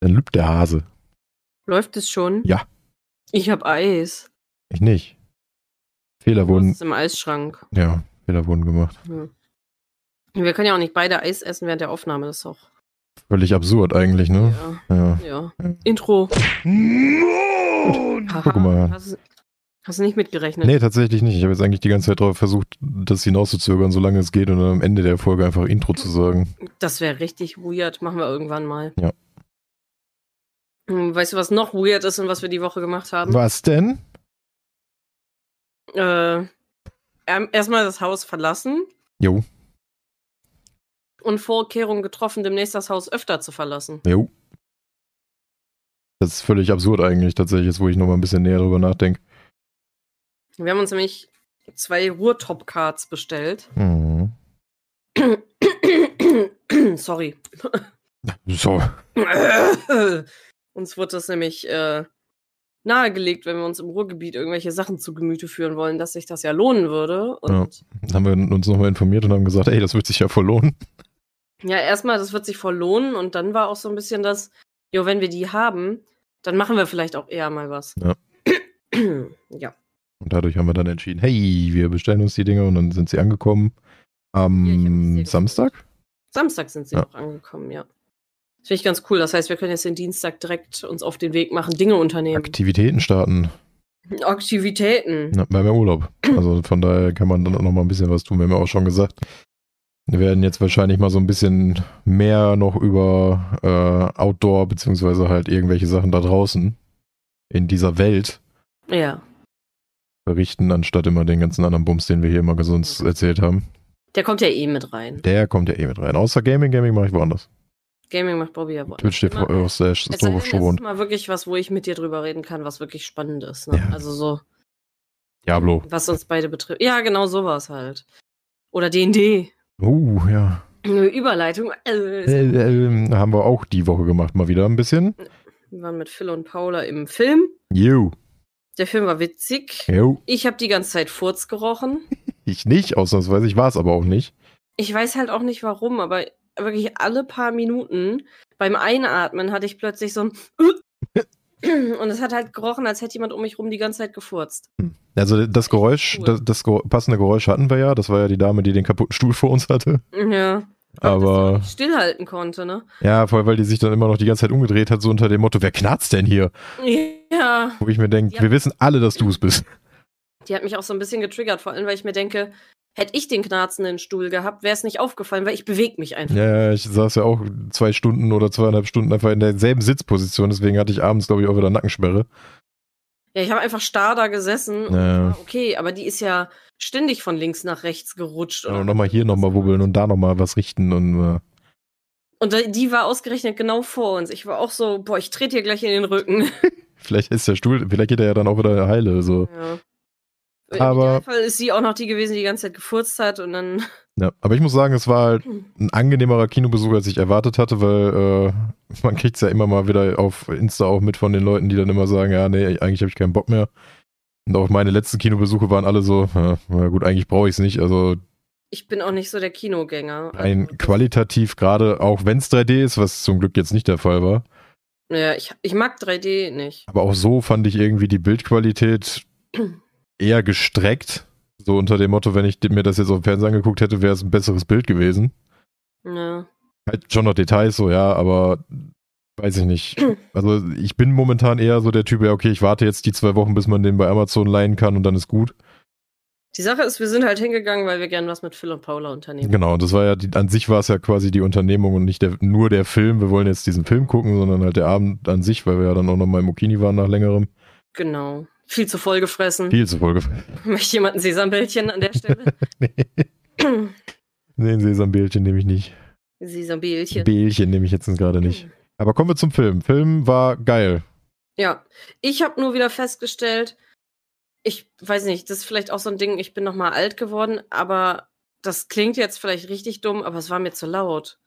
Dann lübt der Hase. Läuft es schon? Ja. Ich hab Eis. Ich nicht. Fehler Das wurden, ist im Eisschrank. ja, Fehler wurden gemacht. Hm. Wir können ja auch nicht beide Eis essen während der Aufnahme, das ist doch. Völlig absurd eigentlich, ne? Ja. Ja. ja. Intro. Guck mal. Hast, hast du nicht mitgerechnet? Nee, tatsächlich nicht. Ich habe jetzt eigentlich die ganze Zeit darauf versucht, das hinauszuzögern, solange es geht und dann am Ende der Folge einfach Intro zu sagen. Das wäre richtig weird. Machen wir irgendwann mal. Ja. Hm, Weißt du, was noch weird ist und was wir die Woche gemacht haben? Was denn? Äh, erm- erstmal das Haus verlassen Jo, und Vorkehrungen getroffen, demnächst das Haus öfter zu verlassen. jo. Das ist völlig absurd eigentlich, tatsächlich, jetzt wo ich nochmal ein bisschen näher drüber nachdenke. Wir haben uns nämlich zwei Ruhrtop-Cards bestellt. Mhm. Sorry. So. Uns wurde das nämlich äh, nahegelegt, wenn wir uns im Ruhrgebiet irgendwelche Sachen zu Gemüte führen wollen, dass sich das ja lohnen würde. Und Dann haben wir uns nochmal informiert und haben gesagt, ey, das wird sich ja voll lohnen. ja, erstmal, das wird sich voll lohnen. Und dann war auch so ein bisschen das, jo, wenn wir die haben, dann machen wir vielleicht auch eher mal was. Ja. ja. Und dadurch haben wir dann entschieden, hey, wir bestellen uns die Dinge und dann sind sie angekommen am Ja, dir Samstag. Samstag sind sie Ja. auch angekommen, ja. Das finde ich ganz cool. Das heißt, wir können jetzt den Dienstag direkt uns auf den Weg machen, Dinge unternehmen. Aktivitäten starten. Aktivitäten. Na, wir haben ja Urlaub. Also von daher kann man dann auch noch mal ein bisschen was tun. Wir haben ja auch schon gesagt, wir werden jetzt wahrscheinlich mal so ein bisschen mehr noch über äh, Outdoor beziehungsweise halt irgendwelche Sachen da draußen in dieser Welt Ja. berichten, anstatt immer den ganzen anderen Bums, den wir hier immer sonst erzählt haben. Der kommt ja eh mit rein. Der kommt ja eh mit rein. Außer Gaming, Gaming mache ich woanders. Gaming macht Bobby ja woanders. Twitch steht Immer- aus der Es sei denn, es Strobo ist mal wirklich was, wo ich mit dir drüber reden kann, was wirklich spannend ist. Ne? Ja. Also so, Diablo. was uns beide betrifft. Ja, genau sowas halt. Oder D&D. Uh, ja. Eine Überleitung. Äh, Äh, äh, haben wir auch die Woche gemacht, mal wieder ein bisschen. wir waren mit Phil und Paula im Film. You. Der Film war witzig. Jo. Ich habe die ganze Zeit Furz gerochen. Ich nicht, ausnahmsweise. Ich war es aber auch nicht. Ich weiß halt auch nicht warum, aber wirklich alle paar Minuten beim Einatmen hatte ich plötzlich so ein und es hat halt gerochen, als hätte jemand um mich rum die ganze Zeit gefurzt. Also das Geräusch, cool. das, das passende Geräusch hatten wir ja. Das war ja die Dame, die den kaputten Stuhl vor uns hatte. Ja. Aber stillhalten konnte, ne? ja, vor allem, weil die sich dann immer noch die ganze Zeit umgedreht hat, so unter dem Motto, wer knarzt denn hier? Ja. Wo ich mir denke, wir wissen alle, dass du es bist. Die hat mich auch so ein bisschen getriggert, vor allem, weil ich mir denke, hätte ich den knarzenden Stuhl gehabt, wäre es nicht aufgefallen, weil ich bewege mich einfach. Ja, ja, ich saß ja auch zwei Stunden oder zweieinhalb Stunden einfach in derselben Sitzposition, deswegen hatte ich abends, glaube ich, auch wieder Nackensperre. Ja, ich habe einfach starr da gesessen. Und Ja. okay, aber die ist ja ständig von links nach rechts gerutscht. Und oder nochmal hier nochmal wubbeln und da nochmal was richten und äh, Und die war ausgerechnet genau vor uns. Ich war auch so, boah, ich trete hier gleich in den Rücken. vielleicht ist der Stuhl, vielleicht geht er ja dann auch wieder heile. So. Ja. Aber- Im Idealfall ist sie auch noch die gewesen, die die ganze Zeit gefurzt hat und dann. Ja, aber ich muss sagen, es war halt ein angenehmerer Kinobesuch, als ich erwartet hatte, weil äh, man kriegt es ja immer mal wieder auf Insta auch mit von den Leuten, die dann immer sagen, ja, nee, eigentlich habe ich keinen Bock mehr. Und auch meine letzten Kinobesuche waren alle so, ja, na gut, eigentlich brauche ich es nicht. Also Ich bin auch nicht so der Kinogänger. ein Also, qualitativ, gerade auch wenn es 3D ist, was zum Glück jetzt nicht der Fall war, Ja, ich, ich mag 3D nicht. aber auch so fand ich irgendwie die Bildqualität eher gestreckt. So unter dem Motto, wenn ich mir das jetzt auf dem Fernseher angeguckt hätte, wäre es ein besseres Bild gewesen. Ja. Halt schon noch Details so, ja, aber weiß ich nicht. Also ich bin momentan eher so der Typ, ja, okay, ich warte jetzt die zwei Wochen, bis man den bei Amazon leihen kann und dann ist gut. Die Sache ist, wir sind halt hingegangen, weil wir gern was mit Phil und Paula unternehmen. Genau, das war ja, die, an sich war es ja quasi die Unternehmung und nicht der, nur der Film. Wir wollen jetzt diesen Film gucken, sondern halt der Abend an sich, weil wir ja dann auch noch mal im Okini waren nach längerem. Genau. Viel zu voll gefressen. Viel zu voll Möchte jemand ein Sesambällchen an der Stelle? Nee, ein Sesambällchen nehme ich nicht. Sesambällchen. Bällchen nehme ich jetzt gerade nicht. Aber kommen wir zum Film. Film war geil. Ja, ich habe nur wieder festgestellt, ich weiß nicht, das ist vielleicht auch so ein Ding, ich bin noch mal alt geworden, aber das klingt jetzt vielleicht richtig dumm, aber es war mir zu laut.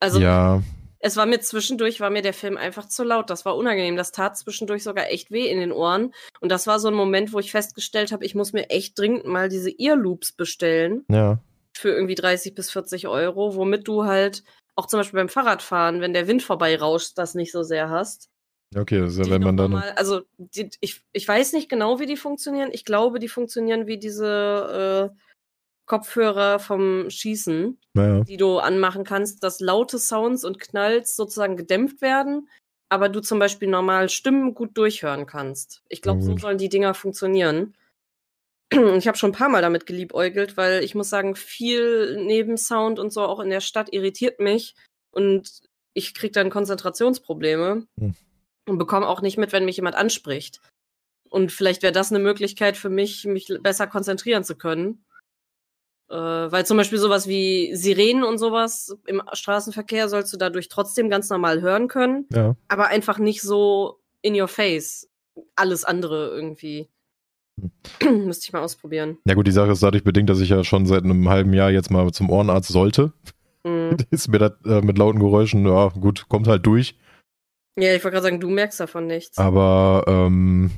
Also ja, es war mir zwischendurch, war mir der Film einfach zu laut. Das war unangenehm. Das tat zwischendurch sogar echt weh in den Ohren. Und das war so ein Moment, wo ich festgestellt habe, ich muss mir echt dringend mal diese Earloops bestellen ja. für irgendwie 30 bis 40 Euro, womit du halt auch zum Beispiel beim Fahrradfahren, wenn der Wind vorbei rauscht, das nicht so sehr hast. Okay, ja, Die wenn man dann. normal- also die, ich, ich weiß nicht genau, wie die funktionieren. Ich glaube, die funktionieren wie diese äh, Kopfhörer vom Schießen, Naja. die du anmachen kannst, dass laute Sounds und Knalls sozusagen gedämpft werden, aber du zum Beispiel normal Stimmen gut durchhören kannst. Ich glaube, so sollen die Dinger funktionieren. Ich habe schon ein paar Mal damit geliebäugelt, weil ich muss sagen, viel Nebensound und so auch in der Stadt irritiert mich und ich kriege dann Konzentrationsprobleme Hm. und bekomme auch nicht mit, wenn mich jemand anspricht. Und vielleicht wäre das eine Möglichkeit für mich, mich besser konzentrieren zu können. Äh, weil zum Beispiel sowas wie Sirenen und sowas im Straßenverkehr sollst du dadurch trotzdem ganz normal hören können, Ja. aber einfach nicht so in your face. Alles andere irgendwie. Müsste ich mal ausprobieren. Ja gut, die Sache ist dadurch bedingt, dass ich ja schon seit einem halben Jahr jetzt mal zum Ohrenarzt sollte. Mhm. Ist mir das äh, mit lauten Geräuschen, ja gut, kommt halt durch. Ja, ich wollte gerade sagen, du merkst davon nichts. Aber ähm,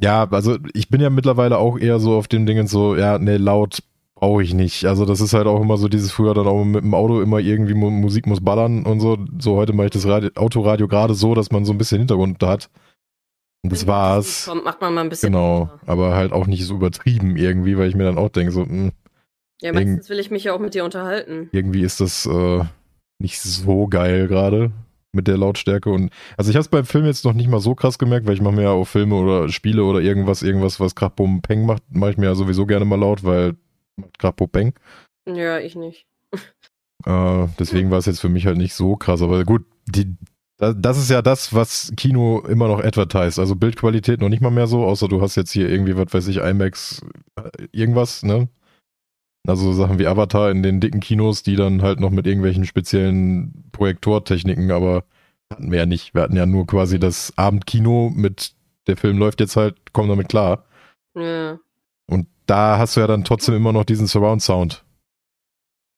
ja, also ich bin ja mittlerweile auch eher so auf dem Dingen so, ja, nee, laut brauche ich nicht. Also das ist halt auch immer so dieses früher dann auch mit dem Auto immer irgendwie Mu Musik muss ballern und so. So heute mache ich das Radio Autoradio gerade so, dass man so ein bisschen Hintergrund da hat. Und das war's. Kommt, macht man mal ein bisschen. Genau, lauter. aber halt auch nicht so übertrieben irgendwie, weil ich mir dann auch denke, so, hm, mh, Ja, meistens will ich mich ja auch mit dir unterhalten. irgendwie ist das äh, nicht so geil gerade mit der Lautstärke und also ich habe es beim Film jetzt noch nicht mal so krass gemerkt, weil ich mache mir ja auch Filme oder Spiele oder irgendwas, irgendwas, was Krach Bum Peng macht, mache ich mir ja sowieso gerne mal laut, weil macht Krach Bum Peng. Ja, ich nicht. Äh, deswegen war es jetzt für mich halt nicht so krass, aber gut, die, da- das ist ja das, was Kino immer noch advertised. Also Bildqualität noch nicht mal mehr so, außer du hast jetzt hier irgendwie, was weiß ich, IMAX, äh, irgendwas, ne? Also Sachen wie Avatar in den dicken Kinos, die dann halt noch mit irgendwelchen speziellen Projektortechniken, aber hatten wir ja nicht. Wir hatten ja nur quasi das Abendkino mit, der Film läuft jetzt halt, komm damit klar. Ja. Da hast du ja dann trotzdem immer noch diesen Surround-Sound.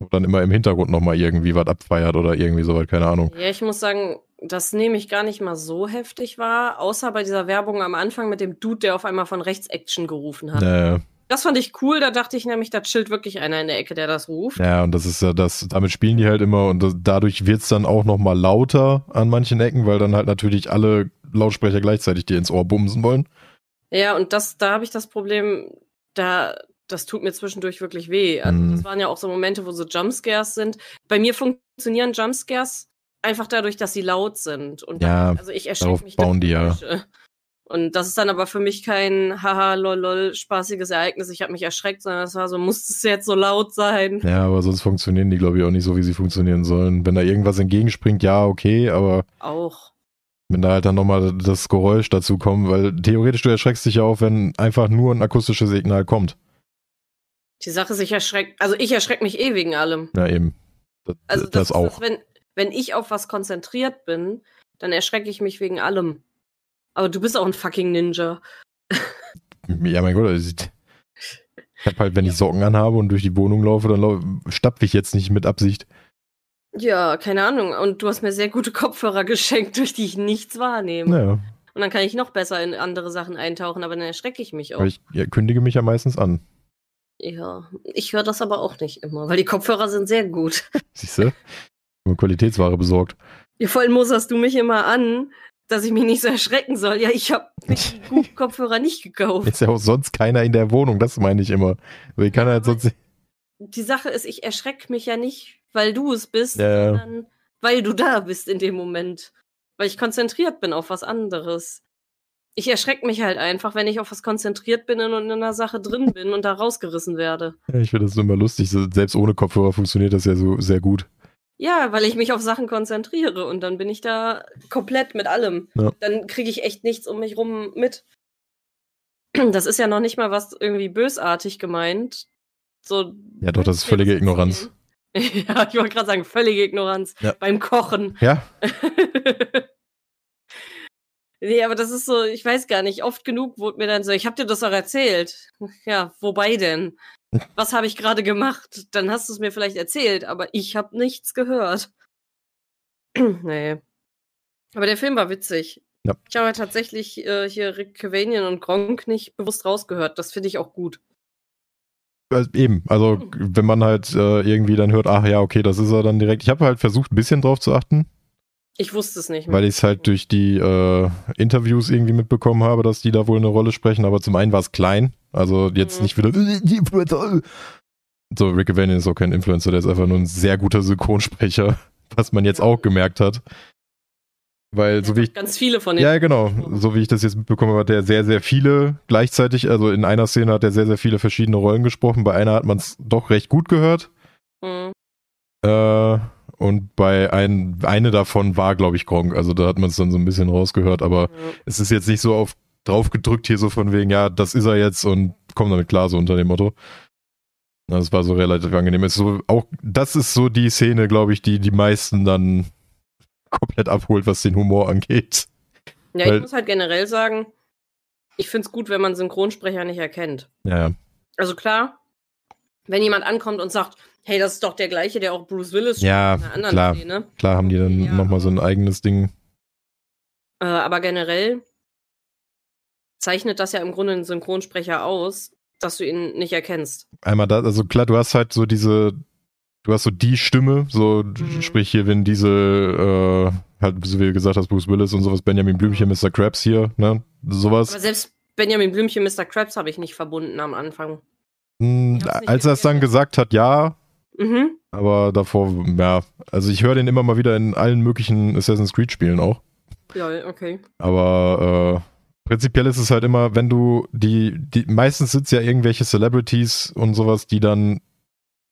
Wo dann immer im Hintergrund nochmal irgendwie was abfeiert oder irgendwie sowas, keine Ahnung. ja, ich muss sagen, das nehme ich gar nicht mal so heftig wahr, außer bei dieser Werbung am Anfang mit dem Dude, der auf einmal von rechts Action gerufen hat. Äh, Das fand ich cool, da dachte ich nämlich, da chillt wirklich einer in der Ecke, der das ruft. ja, und das ist ja das, damit spielen die halt immer und das, dadurch wird's dann auch nochmal lauter an manchen Ecken, weil dann halt natürlich alle Lautsprecher gleichzeitig dir ins Ohr bumsen wollen. Ja, und das, da habe ich das Problem, da, das tut mir zwischendurch wirklich weh. Also, Mhm. das waren ja auch so Momente, wo so Jumpscares sind. Bei mir funktionieren Jumpscares einfach dadurch, dass sie laut sind. Und Ja, dann, also ich erschrecke mich bauen die ja. Und das ist dann aber für mich kein haha lol lol spaßiges Ereignis. Ich habe mich erschreckt, sondern das war so, muss es jetzt so laut sein? Ja, aber sonst funktionieren die, glaube ich, auch nicht so, wie sie funktionieren sollen. Wenn da irgendwas entgegenspringt, ja, okay, aber Auch. Wenn da halt dann nochmal das Geräusch dazu kommt, weil theoretisch du erschreckst dich ja auch, wenn einfach nur ein akustisches Signal kommt. Die Sache ist, ich erschreckt, also ich erschrecke mich eh wegen allem. Ja, eben. Das, Also das, das, ist auch. Das, wenn, wenn ich auf was konzentriert bin, dann erschrecke ich mich wegen allem. Aber du bist auch ein fucking Ninja. Ja, mein Gott, also ich ich hab halt, wenn ich Socken anhabe und durch die Wohnung laufe, dann lau stapfe ich jetzt nicht mit Absicht. Ja, keine Ahnung. Und du hast mir sehr gute Kopfhörer geschenkt, durch die ich nichts wahrnehme. Naja, Und dann kann ich noch besser in andere Sachen eintauchen, aber dann erschrecke ich mich auch. aber ich ja, kündige mich ja meistens an. ja, ich höre das aber auch nicht immer, weil die Kopfhörer sind sehr gut. Siehst du? Qualitätsware besorgt. Ja, vor allem musterst du mich immer an, dass ich mich nicht so erschrecken soll. Ja, ich habe guten Kopfhörer nicht gekauft. Ist ja auch sonst keiner in der Wohnung, das meine ich immer. Also ich kann halt sonst. die Sache ist, ich erschrecke mich ja nicht, weil du es bist, Ja, sondern weil du da bist in dem Moment. Weil ich konzentriert bin auf was anderes. Ich erschrecke mich halt einfach, wenn ich auf was konzentriert bin und in einer Sache drin bin und da rausgerissen werde. Ja, ich finde das immer lustig. Selbst ohne Kopfhörer funktioniert das ja so sehr gut. Ja, weil ich mich auf Sachen konzentriere und dann bin ich da komplett mit allem. Ja. Dann kriege ich echt nichts um mich rum mit. Das ist ja noch nicht mal was irgendwie bösartig gemeint. So, Ja, doch, das ist völlige Ignoranz. Ja, ich wollte gerade sagen, völlige Ignoranz Ja. beim Kochen. Ja, nee, aber das ist so, ich weiß gar nicht, oft genug wurde mir dann so, ich hab dir das doch erzählt. Ja, wobei denn? Was habe ich gerade gemacht? Dann hast du es mir vielleicht erzählt, aber ich habe nichts gehört. nee. Aber der Film war witzig. Ja. Ich habe tatsächlich äh, hier Rick Cavanian und Gronk nicht bewusst rausgehört. Das finde ich auch gut. Also eben, also wenn man halt äh, irgendwie dann hört, ach ja, okay, das ist er dann direkt. Ich habe halt versucht, ein bisschen drauf zu achten. Ich wusste es nicht. Weil ich es halt durch die äh, Interviews irgendwie mitbekommen habe, dass die da wohl eine Rolle sprechen. Aber zum einen war es klein, also jetzt mhm. nicht wieder so, Rick Evanian ist auch kein Influencer, der ist einfach nur ein sehr guter Synchronsprecher, was man jetzt auch gemerkt hat. Weil so wie ich. Ganz viele von den. Ja, genau. So wie ich das jetzt mitbekommen habe, hat er sehr, sehr viele gleichzeitig. Also in einer Szene hat er sehr, sehr viele verschiedene Rollen gesprochen. Bei einer hat man es doch recht gut gehört. Mhm. Äh, und bei ein, eine davon war, glaube ich, Gronk. Also da hat man es dann so ein bisschen rausgehört. Aber mhm. es ist jetzt nicht so auf drauf gedrückt hier so von wegen, ja, das ist er jetzt und komm damit klar, so unter dem Motto. Das war so relativ angenehm. Ist so, auch, das ist so die Szene, glaube ich, die die meisten dann komplett abholt, was den Humor angeht. Ja, Weil, ich muss halt generell sagen, ich finde es gut, wenn man Synchronsprecher nicht erkennt. Ja. Also klar, wenn jemand ankommt und sagt, hey, das ist doch der gleiche, der auch Bruce Willis ja, in einer anderen klar, Szene. Klar haben die dann ja, nochmal so ein eigenes Ding. Äh, aber generell zeichnet das ja im Grunde einen Synchronsprecher aus, dass du ihn nicht erkennst. Einmal da, also klar, du hast halt so diese, du hast so die Stimme, so mhm. sprich hier, wenn diese, äh, halt, so wie du gesagt hast, Bruce Willis und sowas, Benjamin Blümchen, Mr. Krabs hier, ne, sowas. Aber selbst Benjamin Blümchen, Mr. Krabs habe ich nicht verbunden am Anfang. Hm, als er es dann gesagt hat, ja. Mhm. Aber davor, ja, also ich höre den immer mal wieder in allen möglichen Assassin's Creed Spielen auch. Ja, okay. Aber äh, Prinzipiell ist es halt immer, wenn du die, die meistens sind es ja irgendwelche Celebrities und sowas, die dann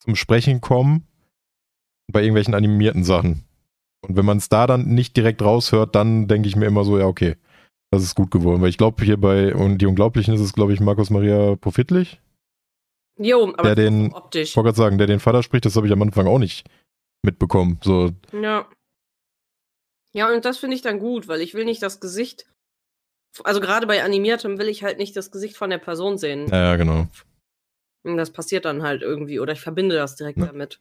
zum Sprechen kommen bei irgendwelchen animierten Sachen. Und wenn man es da dann nicht direkt raushört, dann denke ich mir immer so, ja, okay, das ist gut geworden. Weil ich glaube, hier bei und die Unglaublichen ist es, glaube ich, Markus Maria Profitlich. Jo, aber der den, optisch. Ich wollte gerade sagen, der den Vater spricht, das habe ich am Anfang auch nicht mitbekommen. So. Ja. Ja, und das finde ich dann gut, weil ich will nicht das Gesicht also gerade bei animiertem will ich halt nicht das Gesicht von der Person sehen. Ja, ja genau. Und das passiert dann halt irgendwie oder ich verbinde das direkt ja. damit.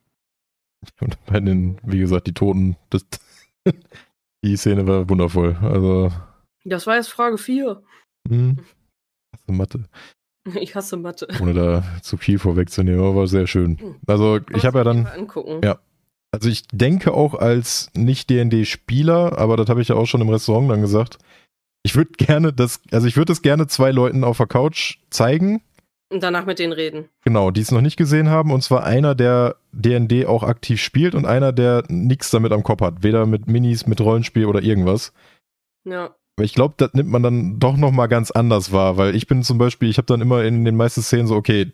Und bei den, wie gesagt, die Toten, das, die Szene war wundervoll. Also. Das war jetzt Frage 4. Hm. Hasse Mathe. Ich hasse Mathe. Ohne da zu viel vorwegzunehmen, aber war sehr schön. Hm. Also ich habe ja dann. Angucken. Ja. Also ich denke auch als nicht DND-Spieler, aber das habe ich ja auch schon im Restaurant dann gesagt, ich würde gerne das, also ich würde es gerne zwei Leuten auf der Couch zeigen. Und danach mit denen reden. Genau, die es noch nicht gesehen haben. Und zwar einer, der DND auch aktiv spielt und einer, der nichts damit am Kopf hat. Weder mit Minis, mit Rollenspiel oder irgendwas. Ja. Ich glaube, das nimmt man dann doch nochmal ganz anders wahr, weil ich bin zum Beispiel, ich habe dann immer in den meisten Szenen so, okay,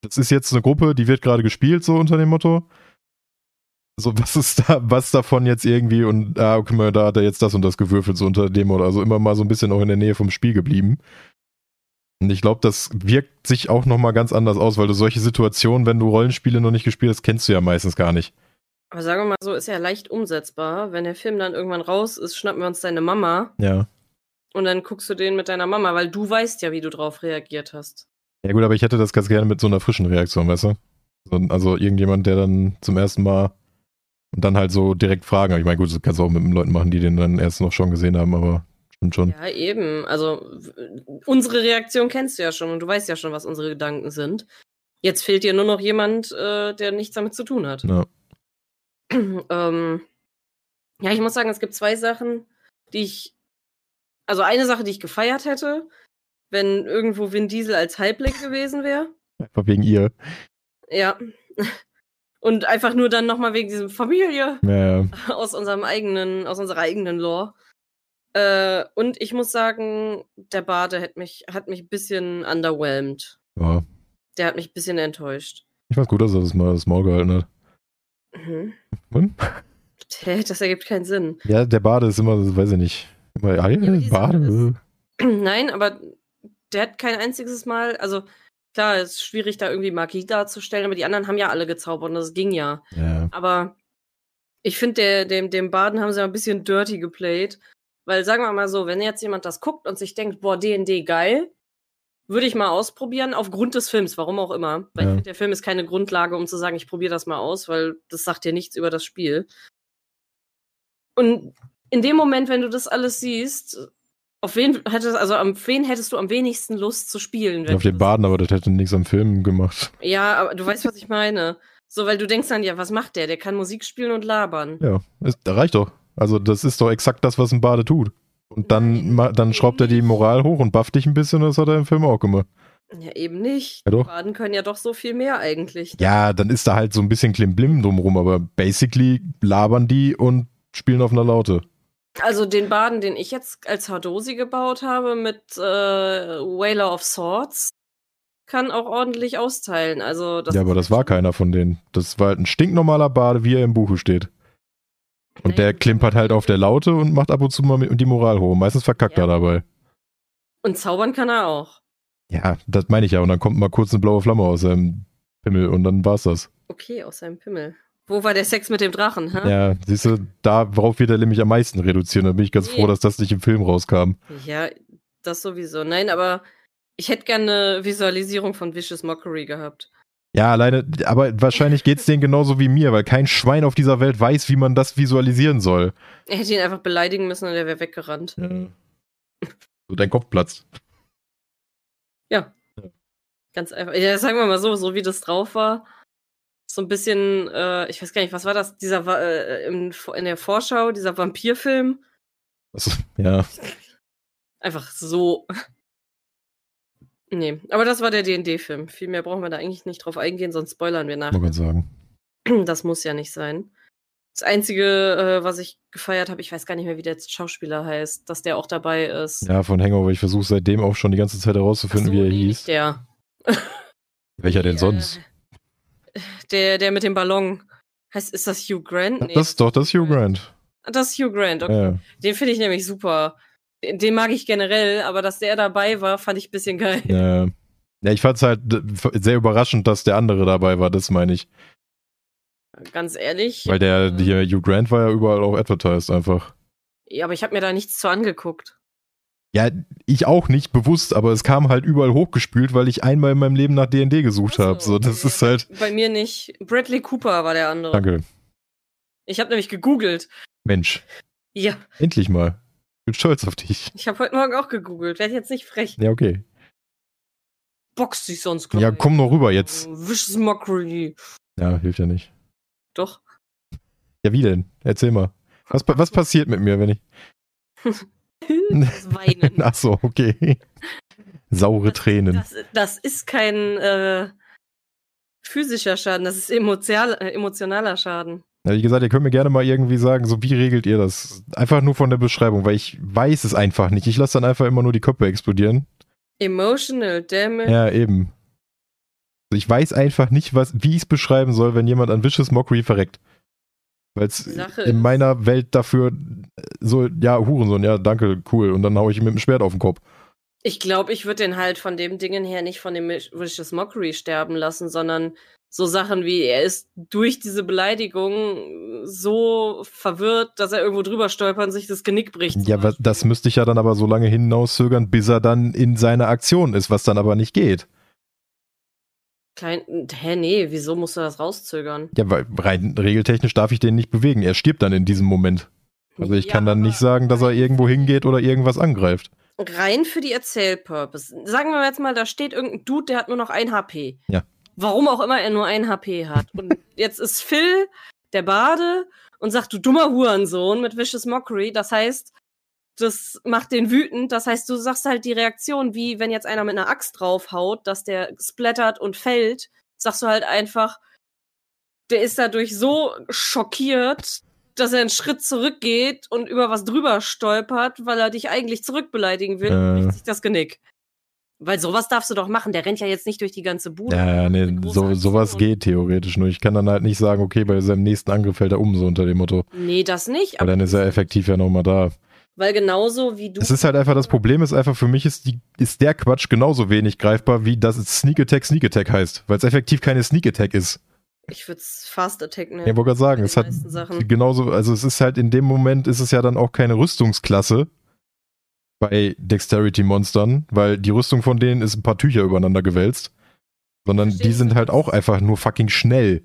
das ist jetzt eine Gruppe, die wird gerade gespielt, so unter dem Motto so, was ist da, was davon jetzt irgendwie und ah, guck mal, da hat er jetzt das und das gewürfelt, so unter dem oder so immer mal so ein bisschen auch in der Nähe vom Spiel geblieben. Und ich glaube, das wirkt sich auch nochmal ganz anders aus, weil du solche Situationen, wenn du Rollenspiele noch nicht gespielt hast, kennst du ja meistens gar nicht. Aber sagen wir mal so, ist ja leicht umsetzbar. Wenn der Film dann irgendwann raus ist, schnappen wir uns deine Mama. Ja. Und dann guckst du den mit deiner Mama, weil du weißt ja, wie du drauf reagiert hast. Ja gut, aber ich hätte das ganz gerne mit so einer frischen Reaktion, weißt du? Also irgendjemand, der dann zum ersten Mal und dann halt so direkt fragen. Aber ich meine, gut, das kannst du auch mit den Leuten machen, die den dann erst noch schon gesehen haben, aber stimmt schon. Ja, eben. Also unsere Reaktion kennst du ja schon und du weißt ja schon, was unsere Gedanken sind. Jetzt fehlt dir nur noch jemand, äh, der nichts damit zu tun hat. Ja. ähm, ja, ich muss sagen, es gibt zwei Sachen, die ich. Also eine Sache, die ich gefeiert hätte, wenn irgendwo Vin Diesel als Halbblick gewesen wäre. Einfach wegen ihr. Ja. Und einfach nur dann nochmal wegen diesem Familie ja, ja. aus unserem eigenen, aus unserer eigenen Lore. Äh, und ich muss sagen, der Bade hat mich, hat mich ein bisschen underwhelmed. Ja. Der hat mich ein bisschen enttäuscht. Ich weiß gut, dass er das mal das Maul gehalten hat. Mhm. Hm? Das ergibt keinen Sinn. Ja, der Bade ist immer, weiß ich nicht. Immer, ja, Bade. Nein, aber der hat kein einziges Mal, also Klar, es ist schwierig, da irgendwie Magie darzustellen, aber die anderen haben ja alle gezaubert und das ging ja. ja. Aber ich finde, dem, dem Baden haben sie ein bisschen dirty geplayt. Weil sagen wir mal so, wenn jetzt jemand das guckt und sich denkt, boah, DD geil, würde ich mal ausprobieren, aufgrund des Films, warum auch immer. Weil ja. ich finde, der Film ist keine Grundlage, um zu sagen, ich probiere das mal aus, weil das sagt dir nichts über das Spiel. Und in dem Moment, wenn du das alles siehst, Auf wen hättest, also am wen hättest du am wenigsten Lust zu spielen? Auf den Baden, aber das hätte nichts am Film gemacht. Ja, aber du weißt, was ich meine. So, weil du denkst dann, ja, was macht der? Der kann Musik spielen und labern. Ja, ist, das reicht doch. Also das ist doch exakt das, was ein Bade tut. Und dann, Nein, dann schraubt er die Moral hoch und bufft dich ein bisschen, das hat er im Film auch gemacht. Ja, eben nicht. Ja, doch. Baden können ja doch so viel mehr eigentlich. Ja, dann ist da halt so ein bisschen Klimblim drumrum, aber basically labern die und spielen auf einer Laute. Also den Baden, den ich jetzt als Hadosi gebaut habe mit äh, Whaler of Swords, kann auch ordentlich austeilen. Also das ja, aber das war keiner von denen. Das war halt ein stinknormaler Bade, wie er im Buche steht. Und der klimpert halt auf der Laute und macht ab und zu mal die Moral hoch. Meistens verkackt Ja. er dabei. Und zaubern kann er auch. Ja, das meine ich ja. Und dann kommt mal kurz eine blaue Flamme aus seinem Pimmel und dann war's das. Okay, aus seinem Pimmel. Wo war der Sex mit dem Drachen, hä? Ja, siehst du, darauf wird er nämlich am meisten reduzieren. Da bin ich ganz Nee. froh, dass das nicht im Film rauskam. Ja, das sowieso. Nein, aber ich hätte gerne eine Visualisierung von Vicious Mockery gehabt. Ja, alleine, aber wahrscheinlich geht's denen genauso wie mir, weil kein Schwein auf dieser Welt weiß, wie man das visualisieren soll. Er hätte ihn einfach beleidigen müssen und er wäre weggerannt. So dein Kopf platzt. Ganz einfach. Ja, sagen wir mal so, so wie das drauf war. So ein bisschen, äh, ich weiß gar nicht, was war das? Dieser äh, im, in der Vorschau, dieser Vampirfilm. Also, ja, Einfach so. Nee, aber das war der D&D-Film. Viel mehr brauchen wir da eigentlich nicht drauf eingehen, sonst spoilern wir muss nach. man sagen. Das muss ja nicht sein. Das Einzige, äh, was ich gefeiert habe, ich weiß gar nicht mehr, wie der Schauspieler heißt, dass der auch dabei ist. Ja, von Hangover, ich versuche seitdem auch schon die ganze Zeit herauszufinden, so, wie er hieß. Der. Welcher denn sonst? Der, der mit dem Ballon. Heißt, ist das Hugh Grant? Nee, das ist doch, das ist Hugh Grant. das ist Hugh Grant. Okay. Ja. Den finde ich nämlich super. Den, mag ich generell, aber dass der dabei war, fand ich ein bisschen geil. Ja. ja, ich fand's halt äh, sehr überraschend, dass der andere dabei war, das meine ich. Ganz ehrlich. Weil der äh, hier, Hugh Grant war ja überall auch advertised einfach. Ja, aber ich habe mir da nichts zu angeguckt. Ja, ich auch nicht bewusst, aber es kam halt überall hochgespült, weil ich einmal in meinem Leben nach D&D gesucht Ach so, habe. So, das ist halt. Bei mir nicht. Bradley Cooper war der andere. Danke. Ich habe nämlich gegoogelt. Mensch, Ja, endlich mal. Bin stolz auf dich. ich habe heute Morgen auch gegoogelt. Werd jetzt nicht frech. Ja, okay. Boxt sich sonst Ja, komm noch rüber jetzt. Vicious Mockery. Ja, hilft ja nicht. Doch. Ja, wie denn? Erzähl mal. Was, was passiert mit mir, wenn ich. Das Weinen. Ach so, okay. Saure Tränen. Das, das ist kein äh, physischer Schaden, das ist emotional, äh, emotionaler Schaden. Ja, wie gesagt, ihr könnt mir gerne mal irgendwie sagen, so wie regelt ihr das? Einfach nur von der Beschreibung, weil ich weiß es einfach nicht. Ich lasse dann einfach immer nur die Köpfe explodieren. Emotional Damage. Ja, eben. Ich weiß einfach nicht, was, wie ich es beschreiben soll, wenn jemand an Vicious Mockery verreckt. Weil es in meiner Welt dafür so, ja, Hurensohn, ja, danke, cool. Und dann hau ich ihm mit dem Schwert auf den Kopf. Ich glaube, ich würde den halt von dem Dingen her nicht von dem Vicious Mockery sterben lassen, sondern so Sachen wie, er ist durch diese Beleidigung so verwirrt, dass er irgendwo drüber stolpert und sich das Genick bricht. Ja, Beispiel. das müsste ich ja dann aber so lange hinauszögern, bis er dann in seiner Aktion ist, was dann aber nicht geht. Klein, hä, nee, wieso musst du das rauszögern? Ja, weil rein regeltechnisch darf ich den nicht bewegen. Er stirbt dann in diesem Moment. Also ich Ja, kann dann aber nicht sagen, dass er irgendwo hingeht oder irgendwas angreift. Rein für die Erzählpurpose. Sagen wir jetzt mal, da steht irgendein Dude, der hat nur noch ein HP. Ja. Warum auch immer er nur ein HP hat. Und jetzt ist Phil der Bade und sagt, du dummer Hurensohn mit Vicious Mockery. Das heißt, das macht den wütend. Das heißt, du sagst halt die Reaktion, wie wenn jetzt einer mit einer Axt draufhaut, dass der splattert und fällt, sagst du halt einfach, der ist dadurch so schockiert, dass er einen Schritt zurückgeht und über was drüber stolpert, weil er dich eigentlich zurückbeleidigen will, Äh. und sich das Genick. Weil sowas darfst du doch machen. Der rennt ja jetzt nicht durch die ganze Bude. Ja, ja, nee, so, sowas geht theoretisch nur. Ich kann dann halt nicht sagen, okay, bei seinem nächsten Angriff fällt er um, so unter dem Motto. Nee, das nicht. Weil dann ist er effektiv ja nochmal da. Weil genauso wie du. Es ist halt einfach, das Problem ist einfach, für mich ist, die, ist der Quatsch genauso wenig greifbar, wie dass es Sneak Attack Sneak Attack heißt. Weil es effektiv keine Sneak Attack ist. Ich würde es Fast Attack nennen. Ja, ich wollte gerade sagen, es hat Sachen. genauso, also es ist halt in dem Moment ist es ja dann auch keine Rüstungsklasse bei Dexterity-Monstern, weil die Rüstung von denen ist ein paar Tücher übereinander gewälzt. Sondern Verstehe die sind halt auch einfach nur fucking schnell.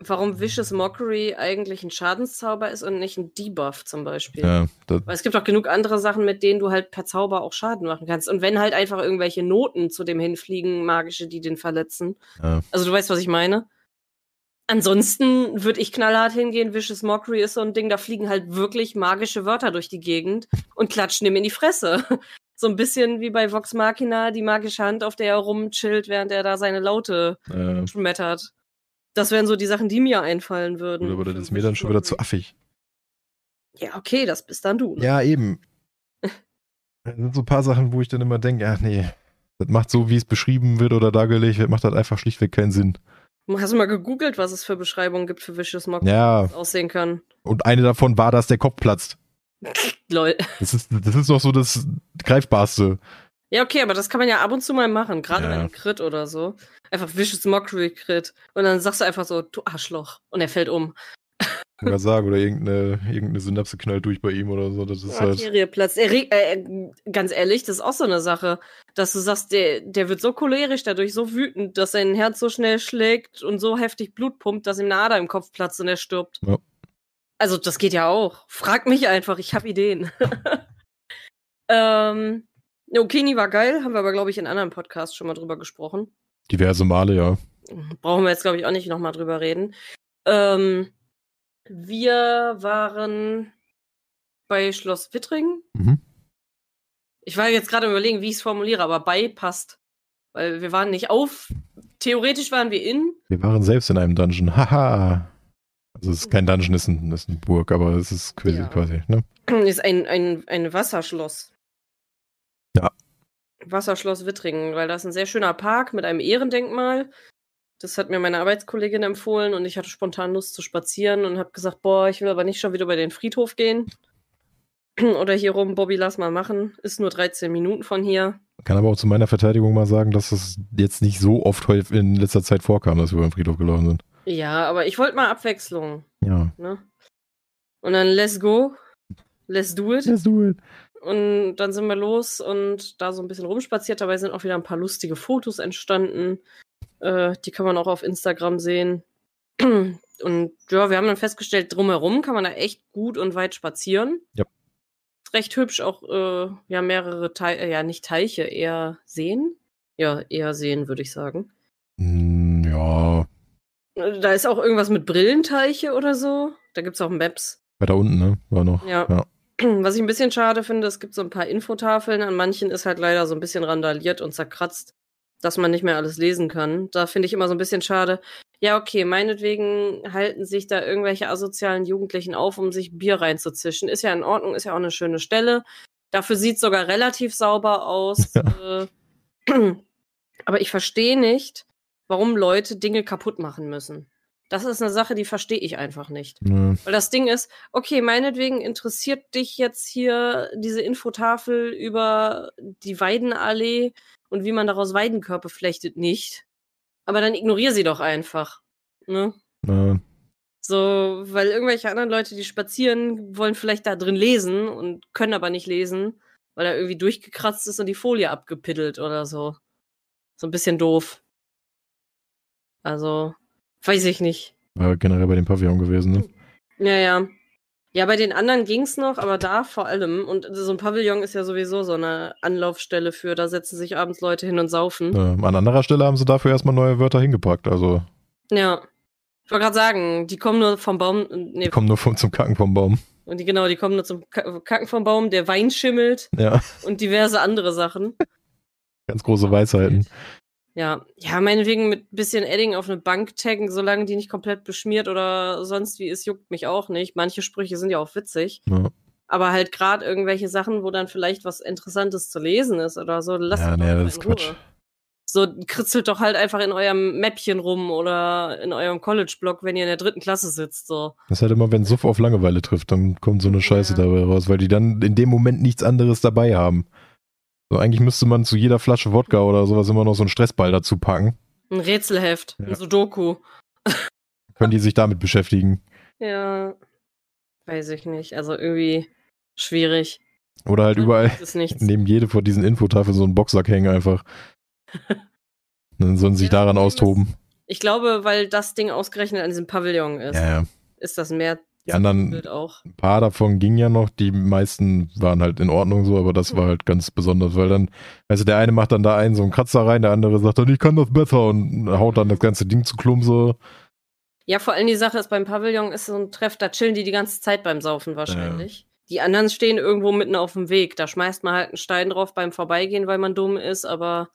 warum Vicious Mockery eigentlich ein Schadenszauber ist und nicht ein Debuff zum Beispiel. Ja, Weil es gibt auch genug andere Sachen, mit denen du halt per Zauber auch Schaden machen kannst. Und wenn halt einfach irgendwelche Noten zu dem hinfliegen, magische, die den verletzen. ja. Also du weißt, was ich meine. Ansonsten würde ich knallhart hingehen. Vicious Mockery ist so ein Ding, da fliegen halt wirklich magische Wörter durch die Gegend und klatschen ihm in die Fresse. So ein bisschen wie bei Vox Machina, die magische Hand, auf der er rumchillt, während er da seine Laute äh, schmettert. Das wären so die Sachen, die mir einfallen würden. gut, aber das mir dann schon wieder zu affig. Ja, okay, das bist dann du. ne? Ja, eben. Das sind so ein paar Sachen, wo ich dann immer denke, ach nee, das macht so, wie es beschrieben wird oder dargelegt wird, macht das einfach schlichtweg keinen Sinn. Hast du mal gegoogelt, was es für Beschreibungen gibt für Vicious Mockery, Ja, aussehen kann? und eine davon war, dass der Kopf platzt. Lol. Das ist, das ist doch so das Greifbarste. Ja, okay, aber das kann man ja ab und zu mal machen, gerade Ja. bei einem Crit oder so. Einfach Vicious Mockery Crit. Und dann sagst du einfach so, du Arschloch. Und er fällt um. Kann sagen, oder irgendeine, irgendeine Synapse knallt durch bei ihm oder so. Das ist halt. Arterie platzt. Er, reg- äh, ganz ehrlich, das ist auch so eine Sache, dass du sagst, der, der wird so cholerisch dadurch, so wütend, dass sein Herz so schnell schlägt und so heftig Blut pumpt, dass ihm eine Ader im Kopf platzt und er stirbt. Ja. Also, das geht ja auch. Frag mich einfach, ich habe Ideen. ähm, Okini war geil, haben wir aber, glaube ich, in anderen Podcasts schon mal drüber gesprochen. Diverse Male, ja. Brauchen wir jetzt, glaube ich, auch nicht nochmal drüber reden. Ähm, wir waren bei Schloss Wittringen. Mhm. Ich war jetzt gerade überlegen, wie ich es formuliere, aber bei passt. Weil wir waren nicht auf. Theoretisch waren wir in. Wir waren selbst in einem Dungeon. Haha. Also es ist kein Dungeon, es ist, ein, es ist eine Burg, aber es ist quasi, Ja. quasi ne? Ist ein, ein, ein Wasserschloss. Ja. Wasserschloss Wittringen, weil das ist ein sehr schöner Park mit einem Ehrendenkmal. Das hat mir meine Arbeitskollegin empfohlen und ich hatte spontan Lust zu spazieren und habe gesagt, boah, ich will aber nicht schon wieder über den Friedhof gehen. Oder hier rum, Bobby, lass mal machen. Ist nur 13 Minuten von hier. Kann aber auch zu meiner Verteidigung mal sagen, dass es jetzt nicht so oft in letzter Zeit vorkam, dass wir beim Friedhof gelaufen sind. Ja, aber ich wollte mal Abwechslung. Ja. Ne? Und dann let's go. Let's do it. Let's do it. Und dann sind wir los und da so ein bisschen rumspaziert. Dabei sind auch wieder ein paar lustige Fotos entstanden. Äh, die kann man auch auf Instagram sehen. Und ja, wir haben dann festgestellt, drumherum kann man da echt gut und weit spazieren. Ja. Recht hübsch, auch äh, ja mehrere Teiche, ja nicht Teiche, eher Seen. Ja, eher Seen, würde ich sagen. Hm, ja, Äh, Da ist auch irgendwas mit Brillenteiche oder so. Da gibt's auch Maps. weiter unten, ne? War noch. Ja. Ja. Was ich ein bisschen schade finde, es gibt so ein paar Infotafeln. An manchen ist halt leider so ein bisschen randaliert und zerkratzt, dass man nicht mehr alles lesen kann. Da finde ich immer so ein bisschen schade. Ja, okay, meinetwegen halten sich da irgendwelche asozialen Jugendlichen auf, um sich Bier reinzuzischen. Ist ja in Ordnung, ist ja auch eine schöne Stelle. Dafür sieht sogar relativ sauber aus. Äh, aber ich verstehe nicht, warum Leute Dinge kaputt machen müssen. Das ist eine Sache, die verstehe ich einfach nicht. Ne, Weil das Ding ist, okay, meinetwegen interessiert dich jetzt hier diese Infotafel über die Weidenallee und wie man daraus Weidenkörper flechtet nicht. Aber dann ignoriere sie doch einfach. Ne? ne, So, weil irgendwelche anderen Leute, die spazieren, wollen vielleicht da drin lesen und können aber nicht lesen, weil er irgendwie durchgekratzt ist und die Folie abgepiddelt oder so. So ein bisschen doof. Also, weiß ich nicht. war generell bei dem Pavillon gewesen, ne? Ja, ja. Ja, bei den anderen ging's noch, aber da vor allem. Und so ein Pavillon ist ja sowieso so eine Anlaufstelle für, da setzen sich abends Leute hin und saufen. Ja, an anderer Stelle haben sie dafür erstmal neue Wörter hingepackt. Also, Ja. Ich wollte gerade sagen, die kommen nur vom Baum. Nee, die kommen nur vom, zum Kacken vom Baum. und die, genau, die kommen nur zum Ka- Kacken vom Baum, der Wein schimmelt Ja, und diverse andere Sachen. ganz große Weisheiten. Ja, ja, meinetwegen mit bisschen Edding auf eine Bank taggen, solange die nicht komplett beschmiert oder sonst wie ist, juckt mich auch nicht. Manche Sprüche sind ja auch witzig. Ja, Aber halt gerade irgendwelche Sachen, wo dann vielleicht was Interessantes zu lesen ist oder so, lasst ja doch nee, das ist Ruhe. Quatsch. So, kritzelt doch halt einfach in eurem Mäppchen rum oder in eurem College-Blog, wenn ihr in der dritten Klasse sitzt, so. Das ist halt immer, wenn Suff auf Langeweile trifft, dann kommt so eine Scheiße Ja. dabei raus, weil die dann in dem Moment nichts anderes dabei haben. So, eigentlich müsste man zu jeder Flasche Wodka oder sowas immer noch so einen Stressball dazu packen. Ein Rätselheft, Ja. ein Sudoku. Können die sich damit beschäftigen. Ja, weiß ich nicht. Also irgendwie schwierig. Oder halt überall neben jede von diesen Infotafeln so einen Boxsack hängen einfach. dann sollen sie sich Ja, daran austoben. Ich glaube, weil das Ding ausgerechnet an diesem Pavillon ist, Ja, ja. ist das mehr Die anderen, ein paar davon gingen ja noch, die meisten waren halt in Ordnung so, aber das war halt ganz besonders, weil dann, also der eine macht dann da einen so einen Kratzer rein, der andere sagt dann, ich kann das besser und haut dann das ganze Ding zu Klumse. Ja, vor allem die Sache ist, beim Pavillon ist so ein Treff, da chillen die die ganze Zeit beim Saufen wahrscheinlich. Die anderen stehen irgendwo mitten auf dem Weg. Da schmeißt man halt einen Stein drauf beim Vorbeigehen, weil man dumm ist, aber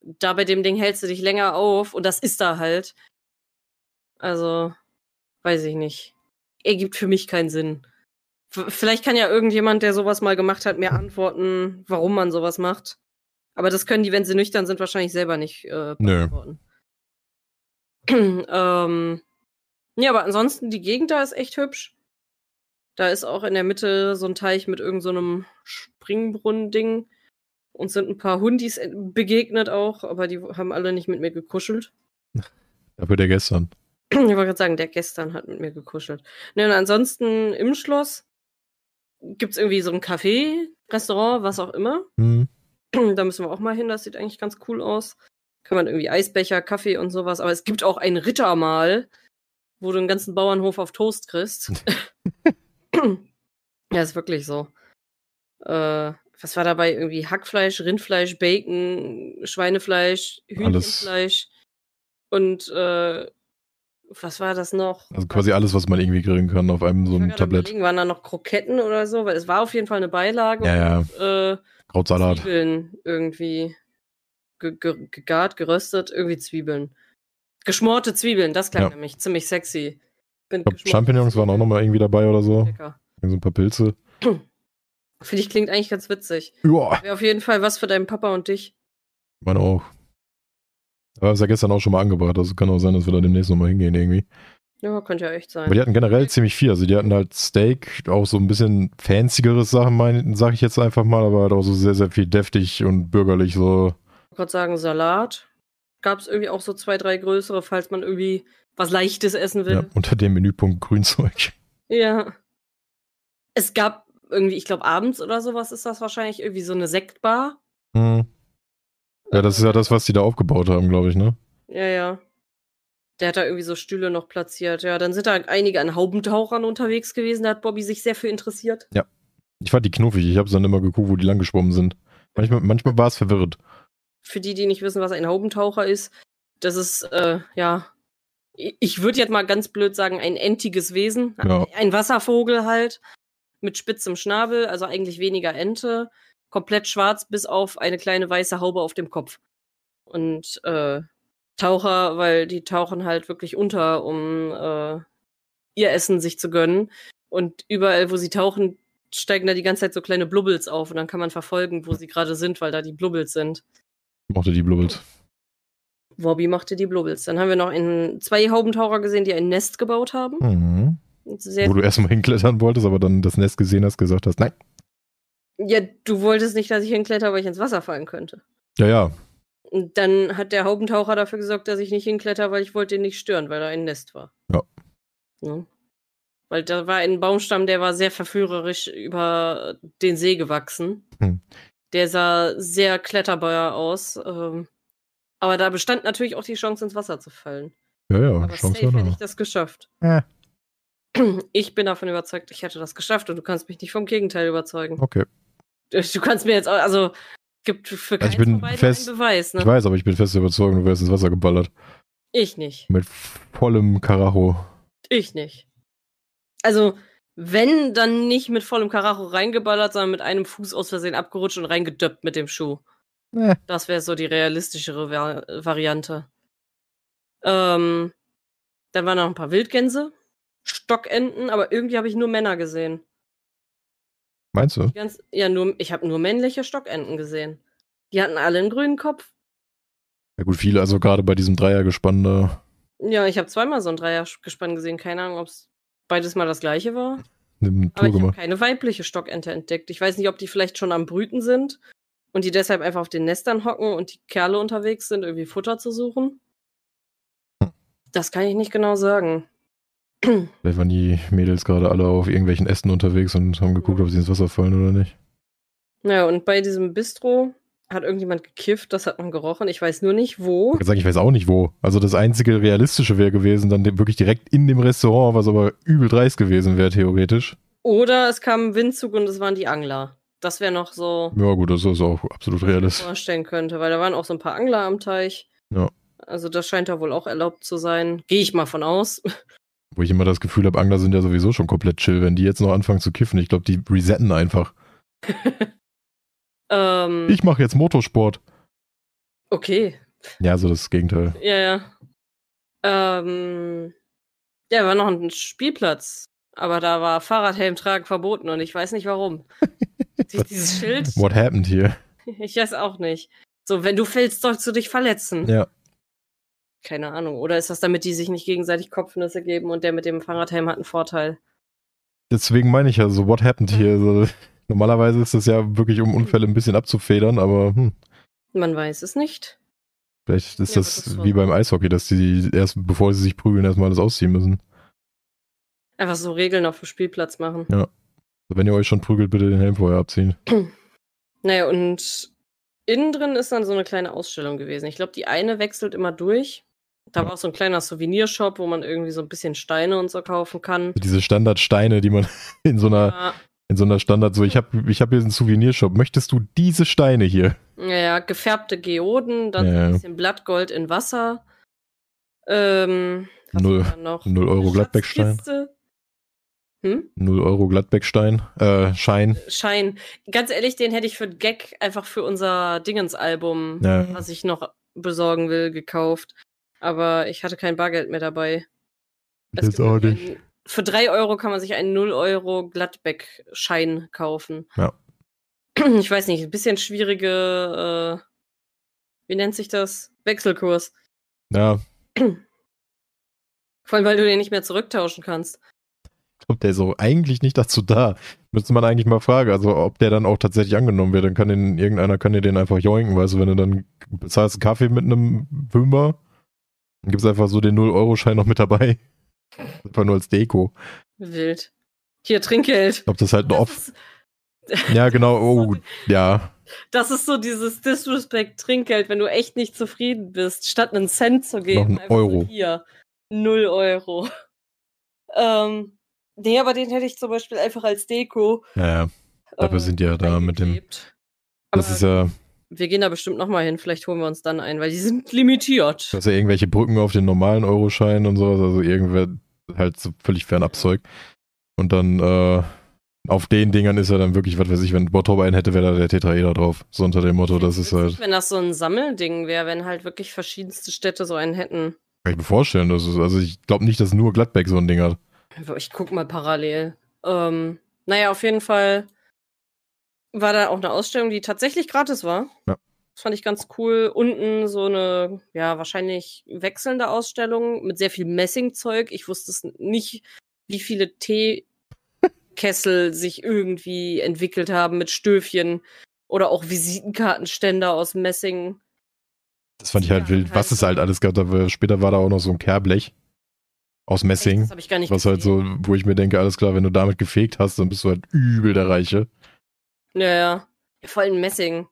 da bei dem Ding hältst du dich länger auf und das ist da halt. Also, weiß ich nicht. Ergibt für mich keinen Sinn. Vielleicht kann ja irgendjemand, der sowas mal gemacht hat, mir antworten, warum man sowas macht. Aber das können die, wenn sie nüchtern sind, wahrscheinlich selber nicht äh, Nö. beantworten. ähm, ja, aber ansonsten, die Gegend da ist echt hübsch. Da ist auch in der Mitte so ein Teich mit irgendeinem so Springbrunnen-Ding. Uns sind ein paar Hundis äh, begegnet auch, aber die haben alle nicht mit mir gekuschelt. Dafür der gestern. Ich wollte gerade sagen, der gestern hat mit mir gekuschelt. Ne, und ansonsten im Schloss gibt's irgendwie so ein Café, Restaurant, was auch immer. Hm. da müssen wir auch mal hin, das sieht eigentlich ganz cool aus. Kann man irgendwie Eisbecher, Kaffee und sowas. Aber es gibt auch ein Rittermahl, wo du einen ganzen Bauernhof auf Toast kriegst. ja, ist wirklich so. Äh, was war dabei? Irgendwie Hackfleisch, Rindfleisch, Bacon, Schweinefleisch, Alles. Hühnchenfleisch und äh, was war das noch? Also quasi alles, was man irgendwie grillen kann auf einem so einem Tablett. waren da noch Kroketten oder so? Weil es war auf jeden Fall eine Beilage Ja, ja. äh, Krautsalat. Zwiebeln irgendwie ge ge gegart, geröstet, irgendwie Zwiebeln. Geschmorte Zwiebeln, das klang Ja. nämlich ziemlich sexy. Bin Ich glaub, Champignons waren auch nochmal irgendwie dabei oder so. Lecker. So ein paar Pilze. Finde ich klingt eigentlich ganz witzig. Ja, Wäre auf jeden Fall was für deinen Papa und dich. meine auch. Aber ist ja gestern auch schon mal angebracht. Also kann auch sein, dass wir da demnächst nochmal hingehen irgendwie. Ja, könnte ja echt sein. Aber die hatten generell ziemlich viel. Also die hatten halt Steak, auch so ein bisschen fancyeres Sachen, mein, sag ich jetzt einfach mal, aber halt auch so sehr, sehr viel deftig und bürgerlich so. Ich wollte gerade sagen, Salat. Gab es irgendwie auch so zwei, drei größere, falls man irgendwie was Leichtes essen Ja, will. unter dem Menüpunkt Grünzeug. Ja. Es gab irgendwie, ich glaube, abends oder sowas ist das wahrscheinlich irgendwie so eine Sektbar. Hm. Ja, das ist ja das, was die da aufgebaut haben, glaube ich, ne? Ja, ja. Der hat da irgendwie so Stühle noch platziert. Ja, dann sind da einige an Haubentauchern unterwegs gewesen. Da hat Bobby sich sehr für interessiert. Ich fand die knuffig. Ich habe dann immer geguckt, wo die lang geschwommen sind. Manchmal, manchmal war es verwirrend. Für die, die nicht wissen, was ein Haubentaucher ist, das ist, äh, ja, ich ich würde jetzt mal ganz blöd sagen, ein entiges Wesen. Ja. Ein Wasservogel halt. Mit spitzem Schnabel, also eigentlich weniger Ente. Komplett schwarz, bis auf eine kleine weiße Haube auf dem Kopf. Und äh, Taucher, weil die tauchen halt wirklich unter, um äh, ihr Essen sich zu gönnen. Und überall, wo sie tauchen, steigen da die ganze Zeit so kleine Blubbels auf und dann kann man verfolgen, wo sie gerade sind, weil da die Blubbels sind. Ich mochte die Blubbels. Wobby machte die Blubbels. Dann haben wir noch in zwei Haubentaucher gesehen, die ein Nest gebaut haben. Mhm. Wo du erstmal hinklettern wolltest, aber dann das Nest gesehen hast, gesagt hast, nein. Ja, du wolltest nicht, dass ich hinkletter, weil ich ins Wasser fallen könnte. Ja, ja. Und dann hat der Haubentaucher dafür gesorgt, dass ich nicht hinkletter, weil ich wollte ihn nicht stören, weil da ein Nest war. Ja. Ja. Weil da war ein Baumstamm, der war sehr verführerisch über den See gewachsen. Hm. Der sah sehr kletterbar aus. Ähm, aber da bestand natürlich auch die Chance, ins Wasser zu fallen. Ja, ja, Aber Chance safe hätte ich das geschafft. Ja. Ich bin davon überzeugt, ich hätte das geschafft und du kannst mich nicht vom Gegenteil überzeugen. Okay. Du kannst mir jetzt, auch- also, gibt für Also keinen ich bin von beiden fest- einen Beweis, ne? Ich weiß, aber ich bin fest überzeugt, du wärst ins Wasser geballert. Ich nicht. Mit vollem Karacho. Ich nicht. Also, wenn, dann nicht mit vollem Karacho reingeballert, sondern mit einem Fuß aus Versehen abgerutscht und reingedöppt mit dem Schuh. Äh. Das wäre so die realistischere Va Variante. Ähm, dann waren noch ein paar Wildgänse, Stockenten, aber irgendwie habe ich nur Männer gesehen. Meinst du? Ganz, ja, nur, ich habe nur männliche Stockenten gesehen. Die hatten alle einen grünen Kopf. Ja gut, viele, also gerade bei diesem Dreiergespann da. Ja, ich habe zweimal so ein Dreiergespann gesehen. Keine Ahnung, ob es beides mal das gleiche war. Eine Aber ich habe keine weibliche Stockente entdeckt. Ich weiß nicht, ob die vielleicht schon am Brüten sind und die deshalb einfach auf den Nestern hocken und die Kerle unterwegs sind, irgendwie Futter zu suchen. Hm. Das kann ich nicht genau sagen. Vielleicht waren die Mädels gerade alle auf irgendwelchen Ästen unterwegs und haben geguckt, ob sie ins Wasser fallen oder nicht. Naja, und bei diesem Bistro Hat irgendjemand gekifft? Das hat man gerochen. Ich weiß nur nicht wo. Ich, sagen, ich weiß auch nicht wo. Also das einzige Realistische wäre gewesen, dann wirklich direkt in dem Restaurant, was aber übel dreist gewesen wäre, theoretisch. Oder es kam ein Windzug und es waren die Angler. Das wäre noch so. Ja, gut, das ist auch absolut was ich mir realistisch. vorstellen könnte, weil da waren auch so ein paar Angler am Teich. Ja. Also das scheint da wohl auch erlaubt zu sein. Gehe ich mal von aus. Wo ich immer das Gefühl habe, Angler sind ja sowieso schon komplett chill, wenn die jetzt noch anfangen zu kiffen. Ich glaube, die resetten einfach. ähm, Ich mache jetzt Motorsport. okay. Ja, so das Gegenteil. Ja, ja. Ähm, ja, war noch ein Spielplatz. Aber da war Fahrradhelm tragen verboten und ich weiß nicht warum. Dieses Schild? What happened here? Ich weiß auch nicht. So, wenn du fällst, sollst du dich verletzen. Ja. Keine Ahnung. Oder ist das damit, die sich nicht gegenseitig Kopfnüsse geben und der mit dem Fahrradhelm hat einen Vorteil? Deswegen meine ich ja so, what happened here? So, normalerweise ist das ja wirklich, um Unfälle ein bisschen abzufedern, aber hm, Man weiß es nicht. vielleicht ist Ja, das das wie beim Eishockey, dass die erst, bevor sie sich prügeln, erstmal alles ausziehen müssen. Einfach so Regeln auf dem Spielplatz machen. Also wenn ihr euch schon prügelt, bitte den Helm vorher abziehen. Naja, und innen drin ist dann so eine kleine Ausstellung gewesen. Ich glaube, die eine wechselt immer durch. Da war auch so ein kleiner Souvenirshop, wo man irgendwie so ein bisschen Steine und so kaufen kann. Diese Standardsteine, die man in so einer, Ja, in so einer Standard, so ich habe ich hab hier einen Souvenirshop. Möchtest du diese Steine hier? ja, ja, gefärbte Geoden, dann Ja, ein bisschen Blattgold in Wasser. Ähm, Null-? 0 Euro Gladbeckstein. Hm? 0 Euro Gladbeckstein, äh, Schein. Schein. Ganz ehrlich, den hätte ich für Gag einfach für unser Dingens-Album, Ja. was ich noch besorgen will, gekauft. Aber ich hatte kein Bargeld mehr dabei. Gibt auch nicht. einen- Für 3 Euro kann man sich einen 0 Euro Gladbeck-Schein kaufen. Ja. Ich weiß nicht, ein bisschen schwierige, äh, wie nennt sich das? Wechselkurs. Ja, Vor allem, weil du den nicht mehr zurücktauschen kannst. ich glaube, der ist so eigentlich nicht dazu da. Müsste man eigentlich mal fragen, also ob der dann auch tatsächlich angenommen wird. Dann kann den, irgendeiner kann dir den einfach joinken, weißt du, wenn du dann bezahlst einen Kaffee mit einem Fünfer, dann gibt's einfach so den 0-Euro-Schein noch mit dabei. Einfach nur als Deko. Wild. Hier, Trinkgeld. Ich glaube, das ist halt ein Off. Ja, genau, oh, ja. das ist so dieses Disrespect-Trinkgeld, wenn du echt nicht zufrieden bist, statt einen Cent zu geben. einen einfach so Euro. hier. Null Euro. Ähm, nee, aber den hätte ich zum Beispiel einfach als Deko. Ja, ja. Dafür äh, sind die ja da mit dem. Das ist ja, wir gehen da bestimmt nochmal hin. Vielleicht holen wir uns dann ein, weil die sind limitiert. das ist ja irgendwelche Brücken auf den normalen Euroschein und sowas, also irgendwer halt so völlig fernab Zeug. Und dann, äh, auf den Dingern ist ja dann wirklich, was weiß ich, wenn Bottrop einen hätte, wäre da der Tetraeder drauf. So unter dem Motto, das ist halt, Wenn das so ein Sammelding wäre, wenn halt wirklich verschiedenste Städte so einen hätten. kann ich mir vorstellen, das ist, also ich glaube nicht, dass nur Gladbeck so ein Ding hat. Ich guck mal parallel. Ähm, naja, auf jeden Fall war da auch eine Ausstellung, die tatsächlich gratis war. Ja. Das fand ich ganz cool. Unten so eine, ja, wahrscheinlich wechselnde Ausstellung mit sehr viel Messingzeug. Ich wusste es nicht, wie viele Teekessel sich irgendwie entwickelt haben mit Stöfchen oder auch Visitenkartenständer aus Messing. Das fand ich halt Ja, wild, was es halt alles gab. Später war da auch noch so ein Kehrblech aus Echt, Messing. Das habe ich gar nicht Was halt gesehen. so, wo ich mir denke, alles klar, wenn du damit gefegt hast, dann bist du halt übel der Reiche. Ja, ja. voll in Messing.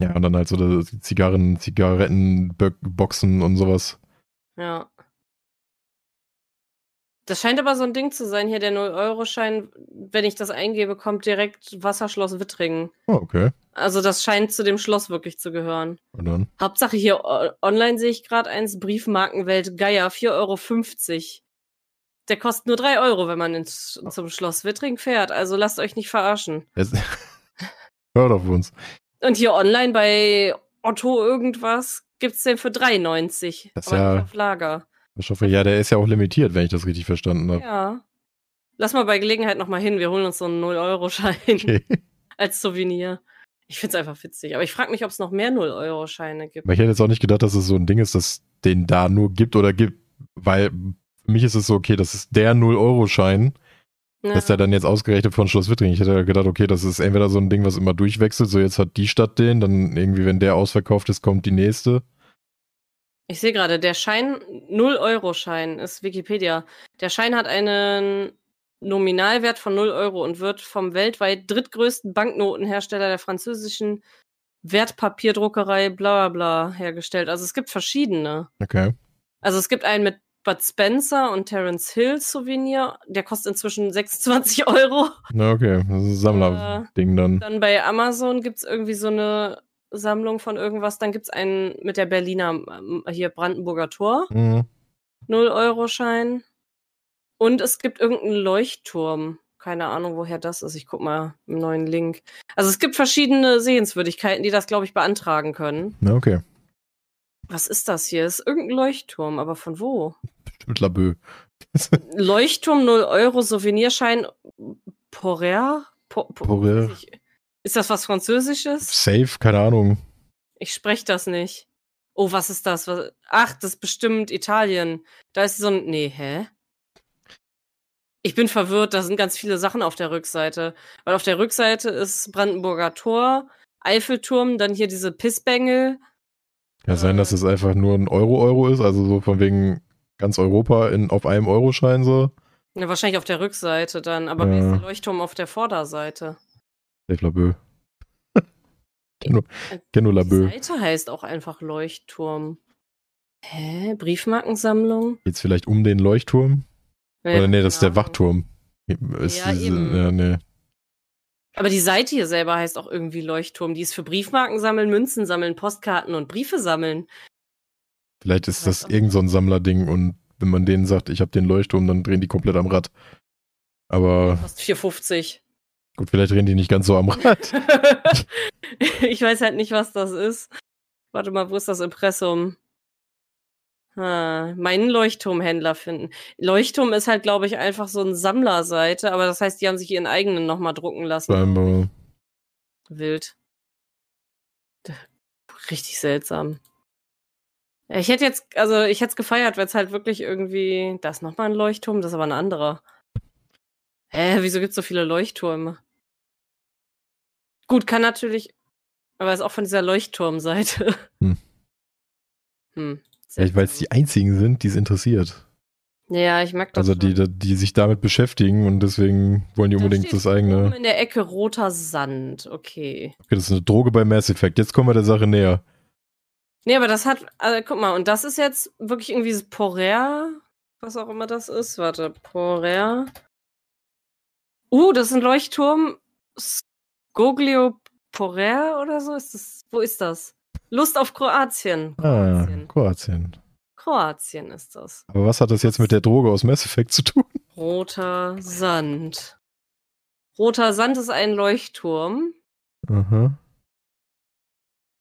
Ja, und dann halt so die Zigarren, Zigarettenboxen und sowas. Ja. Das scheint aber so ein Ding zu sein hier, der 0-Euro-Schein, wenn ich das eingebe, kommt direkt Wasserschloss Wittringen. Oh, okay. Also das scheint zu dem Schloss wirklich zu gehören. Und dann. Hauptsache hier online sehe ich gerade eins, Briefmarkenwelt Geier, 4,50 Euro. Der kostet nur 3 Euro, wenn man ins, zum Schloss Wittringen fährt. Also lasst euch nicht verarschen. Es, hört auf uns. Und hier online bei Otto irgendwas gibt's den für 3,90. Das ist ja- auf Lager. Ich hoffe, ja, der ist ja auch limitiert, wenn ich das richtig verstanden habe. Ja. Lass mal bei Gelegenheit nochmal hin. Wir holen uns so einen 0-Euro-Schein Okay. als Souvenir. Ich find's einfach witzig. Aber ich frage mich, ob es noch mehr 0-Euro-Scheine gibt. Aber ich hätte jetzt auch nicht gedacht, dass es so ein Ding ist, dass den da nur gibt oder gibt, weil für mich ist es so, okay, das ist der 0-Euro-Schein, Ja. dass der dann jetzt ausgerechnet von Schloss Wittring. Ich hätte gedacht, okay, das ist entweder so ein Ding, was immer durchwechselt, so jetzt hat die Stadt den, dann irgendwie, wenn der ausverkauft ist, kommt die nächste. Ich sehe gerade, der Schein, 0-Euro-Schein ist Wikipedia. Der Schein hat einen Nominalwert von 0 Euro und wird vom weltweit drittgrößten Banknotenhersteller der französischen Wertpapierdruckerei, bla bla bla, hergestellt. Also es gibt verschiedene. Okay. Also es gibt einen mit Bud Spencer und Terence Hill Souvenir. Der kostet inzwischen 26 Euro. Na, okay. Das ist ein Sammlerding dann. Dann bei Amazon gibt's irgendwie so eine Sammlung von irgendwas. Dann gibt's einen mit der Berliner, ähm, hier Brandenburger Tor. Mhm. 0-Euro-Schein. Und es gibt irgendeinen Leuchtturm. Keine Ahnung, woher das ist. Ich guck mal im neuen Link. Also es gibt verschiedene Sehenswürdigkeiten, die das, glaube ich, beantragen können. Na, okay. Was ist das hier? Ist irgendein Leuchtturm, aber von wo? Bestimmt Labö. Leuchtturm 0 Euro Souvenirschein Porer? Po, po, Porer. weiß ich- Ist das was Französisches? Safe, keine Ahnung. Ich spreche das nicht. Oh, was ist das? Was, ach, das ist bestimmt Italien. Da ist so ein. Nee, hä? Ich bin verwirrt, da sind ganz viele Sachen auf der Rückseite. Weil auf der Rückseite ist Brandenburger Tor, Eiffelturm, dann hier diese Pissbengel. Kann sein, dass es einfach nur ein Euro-Euro ist, also so von wegen ganz Europa in, auf einem Euroschein so. Ja, wahrscheinlich auf der Rückseite dann, aber wie Ja. ist der Leuchtturm auf der Vorderseite? Safe Labö. kenn nur, kenn nur Die Labö. Seite heißt auch einfach Leuchtturm. Hä? Briefmarkensammlung? Geht's vielleicht um den Leuchtturm? Oder nee, das ist der Ja. Wachturm. Ist Ja, diese, eben. ja, nee. Aber die Seite hier selber heißt auch irgendwie Leuchtturm. Die ist für Briefmarken sammeln, Münzen sammeln, Postkarten und Briefe sammeln. Vielleicht ist das irgend so ein Sammlerding und wenn man denen sagt, ich habe den Leuchtturm, dann drehen die komplett am Rad. Aber Kostet 4,50. gut, vielleicht drehen die nicht ganz so am Rad. ich weiß halt nicht, was das ist. Warte mal, wo ist das Impressum? Ah, meinen Leuchtturmhändler finden. Leuchtturm ist halt, glaube ich, einfach so eine Sammlerseite, aber das heißt, die haben sich ihren eigenen nochmal drucken lassen. Scheinbar. Wild. Richtig seltsam. Ja, Ich hätte jetzt, also ich hätte es gefeiert, wenn es halt wirklich irgendwie, da ist nochmal ein Leuchtturm, das ist aber ein anderer. Hä, wieso gibt es so viele Leuchttürme? Gut, kann natürlich, aber ist auch von dieser Leuchtturmseite. Hm. Hm. Vielleicht, weil es die einzigen sind, die es interessiert. Ja, ich mag das. Also die, schon. die sich damit beschäftigen und deswegen wollen die Da unbedingt das eigene. in der Ecke roter Sand, okay. Okay, das ist eine Droge bei Mass Effect. Jetzt kommen wir der Sache näher. Nee, aber das hat, also guck mal, und das ist jetzt wirklich irgendwie das Porer, was auch immer das ist. Warte, Porer. Uh, das ist ein Leuchtturm. Skoglio Porer oder so? Ist das, wo ist das? Lust auf Kroatien. Ah, Kroatien. Kroatien. Kroatien ist das. Aber was hat das jetzt mit der Droge aus Mass Effect zu tun? Roter Sand. Roter Sand ist ein Leuchtturm Aha.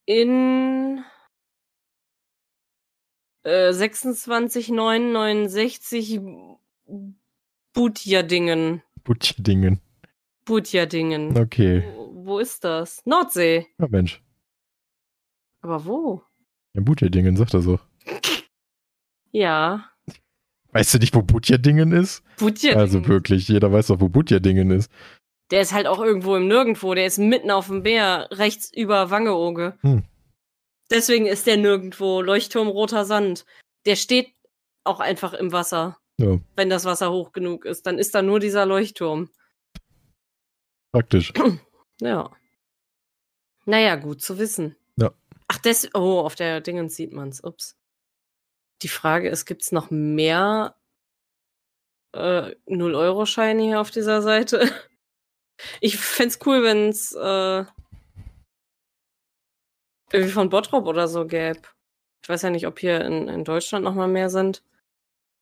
in äh, 26969 Butjadingen. Butchdingen. Butjadingen. Okay. Wo, wo ist das? Nordsee. Ja, Mensch. Aber wo? Ja, Butchdingen, sagt er so. Ja. Weißt du nicht, wo Butchdingen ist? Butjadingen. Also wirklich, jeder weiß doch, wo Butchdingen ist. Der ist halt auch irgendwo im Nirgendwo. Der ist mitten auf dem Meer, rechts über Wangeoge. Hm. Deswegen ist der nirgendwo. Leuchtturm roter Sand. Der steht auch einfach im Wasser. Ja, Wenn das Wasser hoch genug ist, dann ist da nur dieser Leuchtturm. praktisch. Ja. Naja, gut zu wissen. Ja. Ach, das. Oh, auf der Dingens sieht man's. Ups. Die Frage ist, gibt's noch mehr äh, 0-Euro-Scheine hier auf dieser Seite? Ich fänd's cool, wenn's äh, irgendwie von Bottrop oder so gäbe. Ich weiß ja nicht, ob hier in, in Deutschland noch mal mehr sind.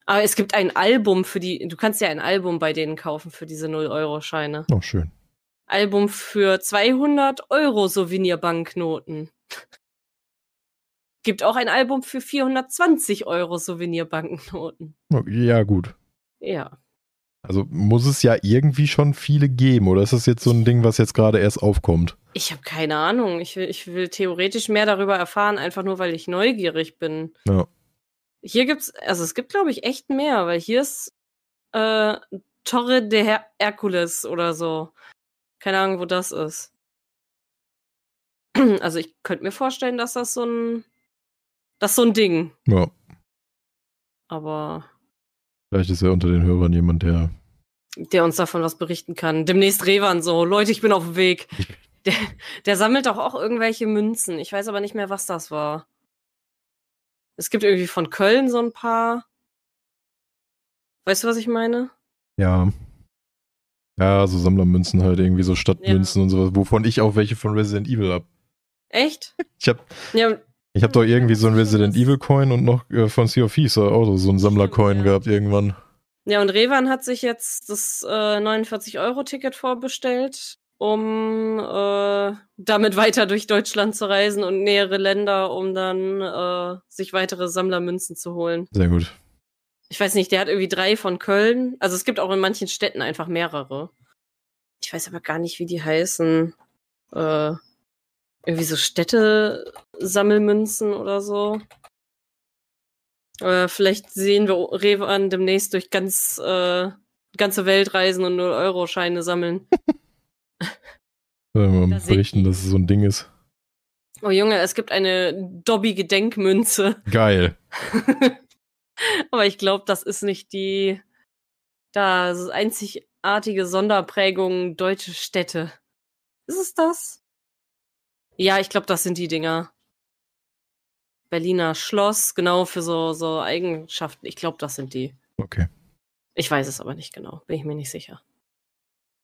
Aber es gibt ein Album für die, du kannst ja ein Album bei denen kaufen für diese 0-Euro-Scheine. Oh, schön. Album für 200 Euro Souvenirbanknoten. Gibt auch ein Album für 420 Euro Souvenirbanknoten. Oh, Ja, gut. Ja. Also muss es ja irgendwie schon viele geben, oder ist das jetzt so ein Ding, was jetzt gerade erst aufkommt? Ich habe keine Ahnung. Ich will, ich will theoretisch mehr darüber erfahren, einfach nur, weil ich neugierig bin. Ja. Hier gibt's, also es gibt, glaube ich, echt mehr, weil hier ist äh, Torre de Her Hercules oder so. Keine Ahnung, wo das ist. Also ich könnte mir vorstellen, dass das so ein, das ist so ein Ding. Ja, Aber vielleicht ist ja unter den Hörern jemand, der. der uns davon was berichten kann. Demnächst Revan so. Leute, ich bin auf dem Weg. Der, der sammelt doch auch irgendwelche Münzen. Ich weiß aber nicht mehr, was das war. Es gibt irgendwie von Köln so ein paar. Weißt du, was ich meine? Ja. Ja, so Sammlermünzen halt, irgendwie so Stadtmünzen und sowas, wovon ich auch welche von Resident Evil hab. Echt? Ich hab, Ja, ich hab doch irgendwie so einen Resident Evil Coin und noch äh, von Sea of Thieves auch so- einen Sammlercoin ja. gehabt irgendwann. ja und Revan hat sich jetzt das äh, 49-Euro-Ticket vorbestellt, um äh, damit weiter durch Deutschland zu reisen und nähere Länder, um dann äh, sich weitere Sammlermünzen zu holen. Sehr gut. Ich weiß nicht, der hat irgendwie drei von Köln. Also es gibt auch in manchen Städten einfach mehrere. Ich weiß aber gar nicht, wie die heißen. Äh, irgendwie so Städte-Sammelmünzen oder so. Äh, vielleicht sehen wir Revan demnächst durch ganz äh, ganze Welt reisen und 0-Euro-Scheine sammeln. Soll mal Da berichten, dass es so ein Ding ist. Oh Junge, es gibt eine Dobby-Gedenkmünze. Geil. Aber ich glaube, das ist nicht die da das ist einzigartige Sonderprägung deutsche Städte. Ist es das? Ja, ich glaube, das sind die Dinger. Berliner Schloss, genau für so, so Eigenschaften. Ich glaube, das sind die. Okay. Ich weiß es aber nicht genau, bin ich mir nicht sicher.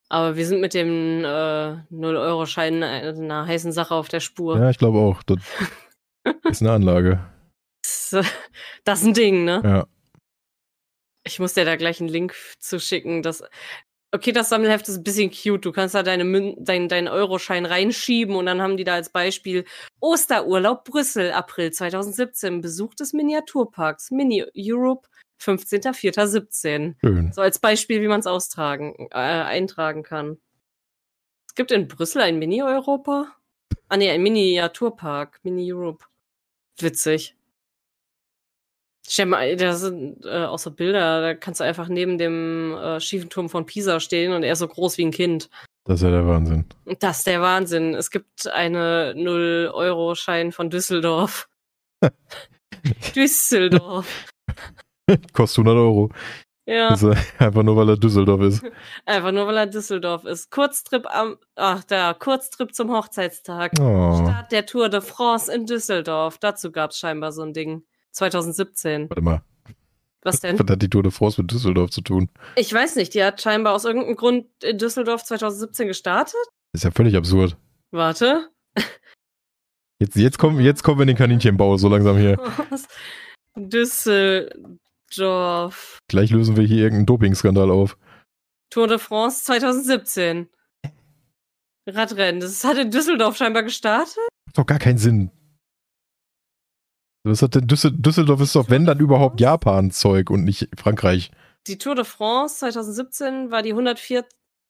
Aber wir sind mit dem äh, 0-Euro-Schein einer heißen Sache auf der Spur. Ja, ich glaube auch. Das ist eine Anlage. Das, das ist ein Ding, ne? Ja. Ich muss dir da gleich einen Link zu schicken. Das, okay, das Sammelheft ist ein bisschen cute. Du kannst da deine Mün dein, deinen Euroschein reinschieben und dann haben die da als Beispiel Osterurlaub Brüssel, April 2017, Besuch des Miniaturparks, Mini Europe, 15.04.17. Schön. So als Beispiel, wie man es austragen, äh, eintragen kann. Es gibt in Brüssel ein Mini-Europa? Ah nee, ein Miniaturpark, Mini-Europe. Witzig. Stell mal, da sind äh, auch so Bilder, da kannst du einfach neben dem äh, schiefen Turm von Pisa stehen und er ist so groß wie ein Kind. Das ist ja der Wahnsinn. Das ist der Wahnsinn. Es gibt eine 0-Euro-Schein von Düsseldorf. Düsseldorf. Kostet 100 Euro. Ja. Ist einfach nur, weil er Düsseldorf ist. Einfach nur, weil er Düsseldorf ist. Kurztrip am, ach da, Kurztrip zum Hochzeitstag. Oh. Start der Tour de France in Düsseldorf. Dazu gab's scheinbar so ein Ding. 2017. Warte mal. Was denn? Was hat die Tour de France mit Düsseldorf zu tun? Ich weiß nicht, die hat scheinbar aus irgendeinem Grund in Düsseldorf 2017 gestartet. ist ja völlig absurd. Warte. Jetzt, jetzt, kommen, jetzt kommen wir in den Kaninchenbau so langsam hier. Düsseldorf. Gleich lösen wir hier irgendeinen Dopingskandal auf. Tour de France 2017. Radrennen. Das hat in Düsseldorf scheinbar gestartet. Macht doch gar keinen Sinn. Was hat denn Düssel Düsseldorf ist doch, wenn dann überhaupt Japan-Zeug und nicht Frankreich. Die Tour de France 2017 war die 104.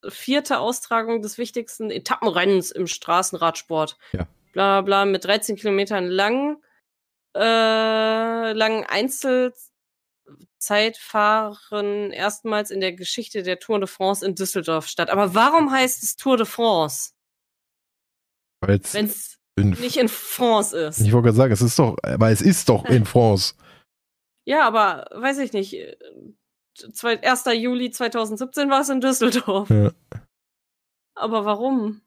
vierte Austragung des wichtigsten Etappenrennens im Straßenradsport. Ja. Bla bla, mit 13 Kilometern lang, äh, langen Einzelzeitfahren erstmals in der Geschichte der Tour de France in Düsseldorf statt. Aber warum heißt es Tour de France, Weil es in, nicht in France ist? ich wollte gerade sagen, es ist doch, aber es ist doch in France. Ja, aber weiß ich nicht. äh, zwei- 1. Juli 2017 war es in Düsseldorf. Ja. Aber warum?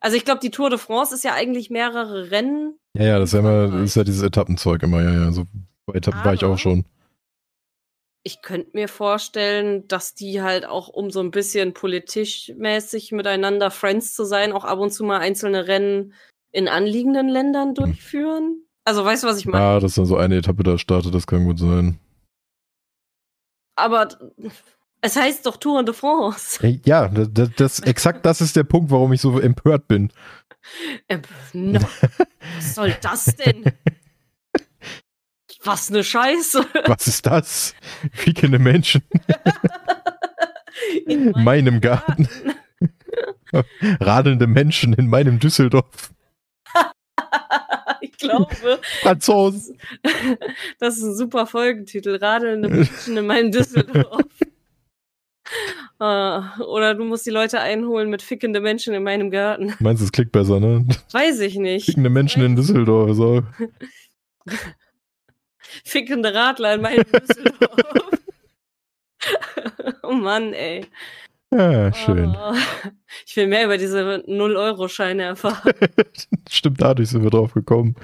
Also ich glaube, die Tour de France ist ja eigentlich mehrere Rennen. Ja, ja, das ist ja immer, das ist ja dieses Etappenzeug immer, ja, ja. So bei Etappen war ich Aber- auch schon. Ich könnte mir vorstellen, dass die halt auch, um so ein bisschen politischmäßig miteinander Friends zu sein, auch ab und zu mal einzelne Rennen in anliegenden Ländern durchführen. Also weißt du, was ich meine? Ja, dass dann so eine Etappe da startet, das kann gut sein. Aber es heißt doch Tour de France. Ey, Ja, das, das, exakt das ist der Punkt, warum ich so empört bin. Äh, no, was soll das denn? Was ne Scheiße. Was ist das? Fickende Menschen In in meinem Garten. Radelnde Menschen in meinem Düsseldorf. Glaube, Franzosen. das ist ein super Folgentitel. Radelnde Menschen in meinem Düsseldorf. Äh, Oder du musst die Leute einholen mit fickende Menschen in meinem Garten. Meinst du, es klickt besser, ne? Weiß ich nicht. Fickende Menschen in Düsseldorf. So. Fickende Radler in meinem Düsseldorf. oh Mann, ey. Ja, schön. Oh, ich will mehr über diese 0-Euro-Scheine erfahren. Stimmt, dadurch sind wir drauf gekommen.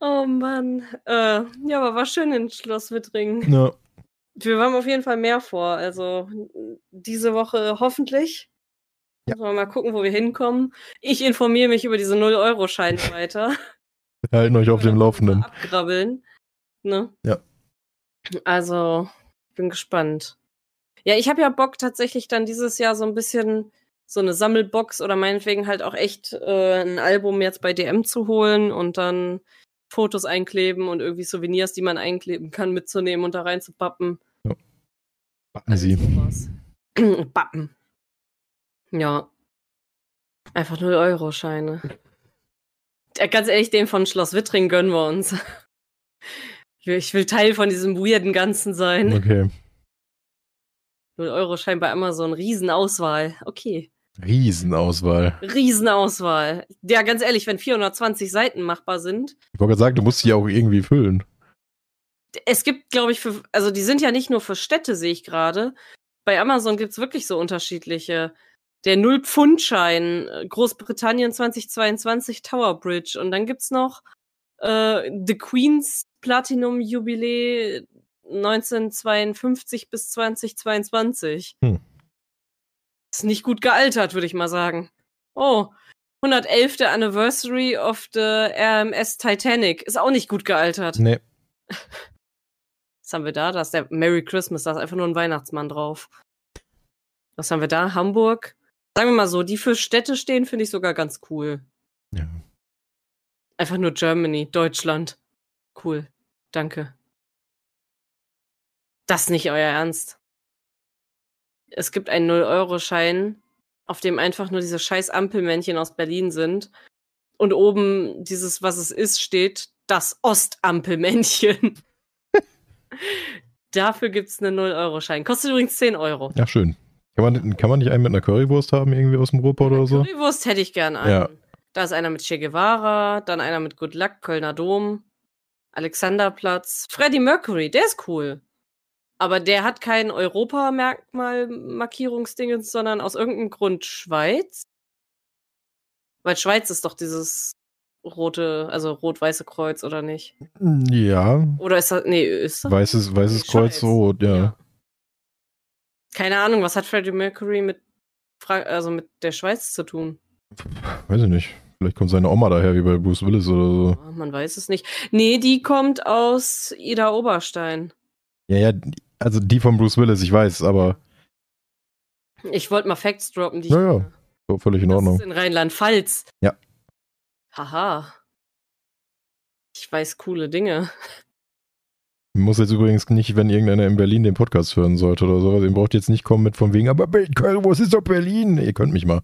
Oh Mann. Äh, ja, aber war schön in Schloss Wittringen. Ja. Wir haben auf jeden Fall mehr vor. Also diese Woche hoffentlich. Ja. Müssen wir mal gucken, wo wir hinkommen. Ich informiere mich über diese 0-Euro-Scheine weiter. Wir halten euch auf dem Laufenden. Abgrabbeln. Ne? Ja. Also, ich bin gespannt. Ja, ich habe ja Bock tatsächlich dann dieses Jahr so ein bisschen so eine Sammelbox oder meinetwegen halt auch echt äh, ein Album jetzt bei DM zu holen und dann Fotos einkleben und irgendwie Souvenirs, die man einkleben kann, mitzunehmen und da reinzupappen. Warten Sie. sowas. Bappen. Ja. Einfach 0-Euro-Scheine. Ja, ganz ehrlich, den von Schloss Wittring gönnen wir uns. Ich will Teil von diesem weirden Ganzen sein. Okay. 0-Euro-Schein bei Amazon, Riesenauswahl. Okay. Riesenauswahl. Riesenauswahl. Ja, ganz ehrlich, wenn 420 Seiten machbar sind. Ich wollte gerade sagen, du musst sie ja auch irgendwie füllen. Es gibt, glaube ich, für, also die sind ja nicht nur für Städte, sehe ich gerade. Bei Amazon gibt's wirklich so unterschiedliche. Der Null-Pfund-Schein, äh, Großbritannien 2022 Tower Bridge. Und dann gibt's noch äh, The Queen's Platinum Jubiläe 1952 bis 2022. Hm. Ist nicht gut gealtert, würde ich mal sagen. Oh, 111. Anniversary of the RMS Titanic. Ist auch nicht gut gealtert. Nee. Was haben wir da? Da ist der Merry Christmas, da ist einfach nur ein Weihnachtsmann drauf. Was haben wir da? Hamburg. Sagen wir mal so, die für Städte stehen, finde ich sogar ganz cool. Ja. Einfach nur Germany, Deutschland. Cool. Danke. Das ist nicht euer Ernst. Es gibt einen 0-Euro-Schein, auf dem einfach nur diese scheiß Ampelmännchen aus Berlin sind. Und oben dieses, was es ist, steht das Ostampelmännchen. Dafür gibt's einen 0-Euro-Schein. Kostet übrigens 10 Euro. Ja, schön. Kann man, kann man nicht einen mit einer Currywurst haben, irgendwie aus dem Ruhrpott oder so? Currywurst hätte ich gern einen. Ja. Da ist einer mit Che Guevara, dann einer mit Good Luck, Kölner Dom, Alexanderplatz, Freddie Mercury, der ist cool. Aber der hat kein Europamerkmal-Markierungsdingens, sondern aus irgendeinem Grund Schweiz. Weil Schweiz ist doch dieses rote, also rot-weiße Kreuz, oder nicht? Ja. Oder ist das, nee, ist das? Weißes, weißes. Kreuz rot, ja. Keine Ahnung, was hat Freddie Mercury mit, Fra also mit der Schweiz zu tun? Weiß ich nicht. Vielleicht kommt seine Oma daher, wie bei Bruce Willis oder so. Ah, Man weiß es nicht. Nee, die kommt aus Ida Oberstein. Ja, ja, also die von Bruce Willis, ich weiß, aber Ich wollte mal Facts droppen, die Ja, ich ja. so völlig in Das Ordnung. ist in Rheinland-Pfalz. Ja. Haha. Ich weiß coole Dinge. Muss jetzt übrigens nicht, wenn irgendeiner in Berlin den Podcast hören sollte oder sowas, ihr braucht jetzt nicht kommen mit von wegen, aber Be- Currywurst ist doch Berlin. Ihr könnt mich mal.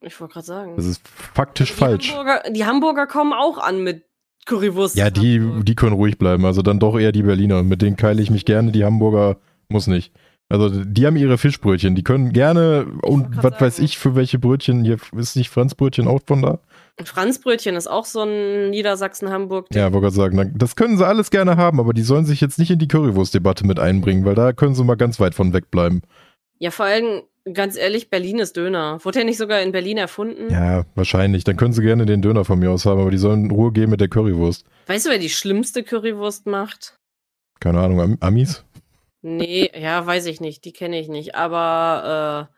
Ich wollte gerade sagen. Das ist faktisch die falsch. Hamburger, die Hamburger kommen auch an mit Currywurst. Ja, die, die können ruhig bleiben. Also dann doch eher die Berliner. Mit denen keile ich mich gerne. Die Hamburger muss nicht. Also die haben ihre Fischbrötchen. Die können gerne und was weiß ich für welche Brötchen. Hier ist nicht Franzbrötchen auch von da. Franzbrötchen ist auch so ein Niedersachsen-Hamburg. Ja, wollte gerade sagen, das können sie alles gerne haben, aber die sollen sich jetzt nicht in die Currywurst-Debatte mit einbringen, weil da können sie mal ganz weit von wegbleiben. Ja, vor allem, ganz ehrlich, Berlin ist Döner. Wurde der nicht sogar in Berlin erfunden? Ja, wahrscheinlich. Dann können sie gerne den Döner von mir aus haben, aber die sollen Ruhe geben mit der Currywurst. Weißt du, wer die schlimmste Currywurst macht? Keine Ahnung, Am Amis? Nee, ja, weiß ich nicht. Die kenne ich nicht. Aber äh,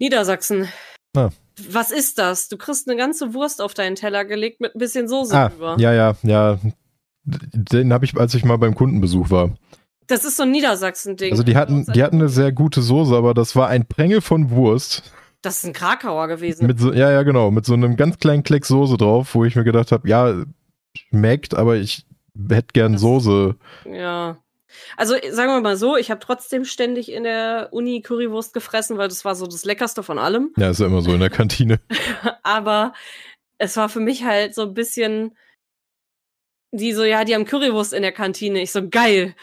Niedersachsen. Ah. Was ist das? Du kriegst eine ganze Wurst auf deinen Teller gelegt mit ein bisschen Soße Ah, drüber. ja, ja, ja. Den habe ich, als ich mal beim Kundenbesuch war. Das ist so ein Niedersachsen-Ding. Also die hatten, die hatten eine sehr gute Soße, aber das war ein Prängel von Wurst. Das ist ein Krakauer gewesen. Mit so, ja, ja, genau, mit so einem ganz kleinen Kleck Soße drauf, wo ich mir gedacht habe, ja, schmeckt, aber ich hätte gern Das- Soße. Ja. Also sagen wir mal so, ich habe trotzdem ständig in der Uni Currywurst gefressen, weil das war so das Leckerste von allem. Ja, ist ja immer so in der Kantine. Aber es war für mich halt so ein bisschen die so, ja, die haben Currywurst in der Kantine. Ich so, geil.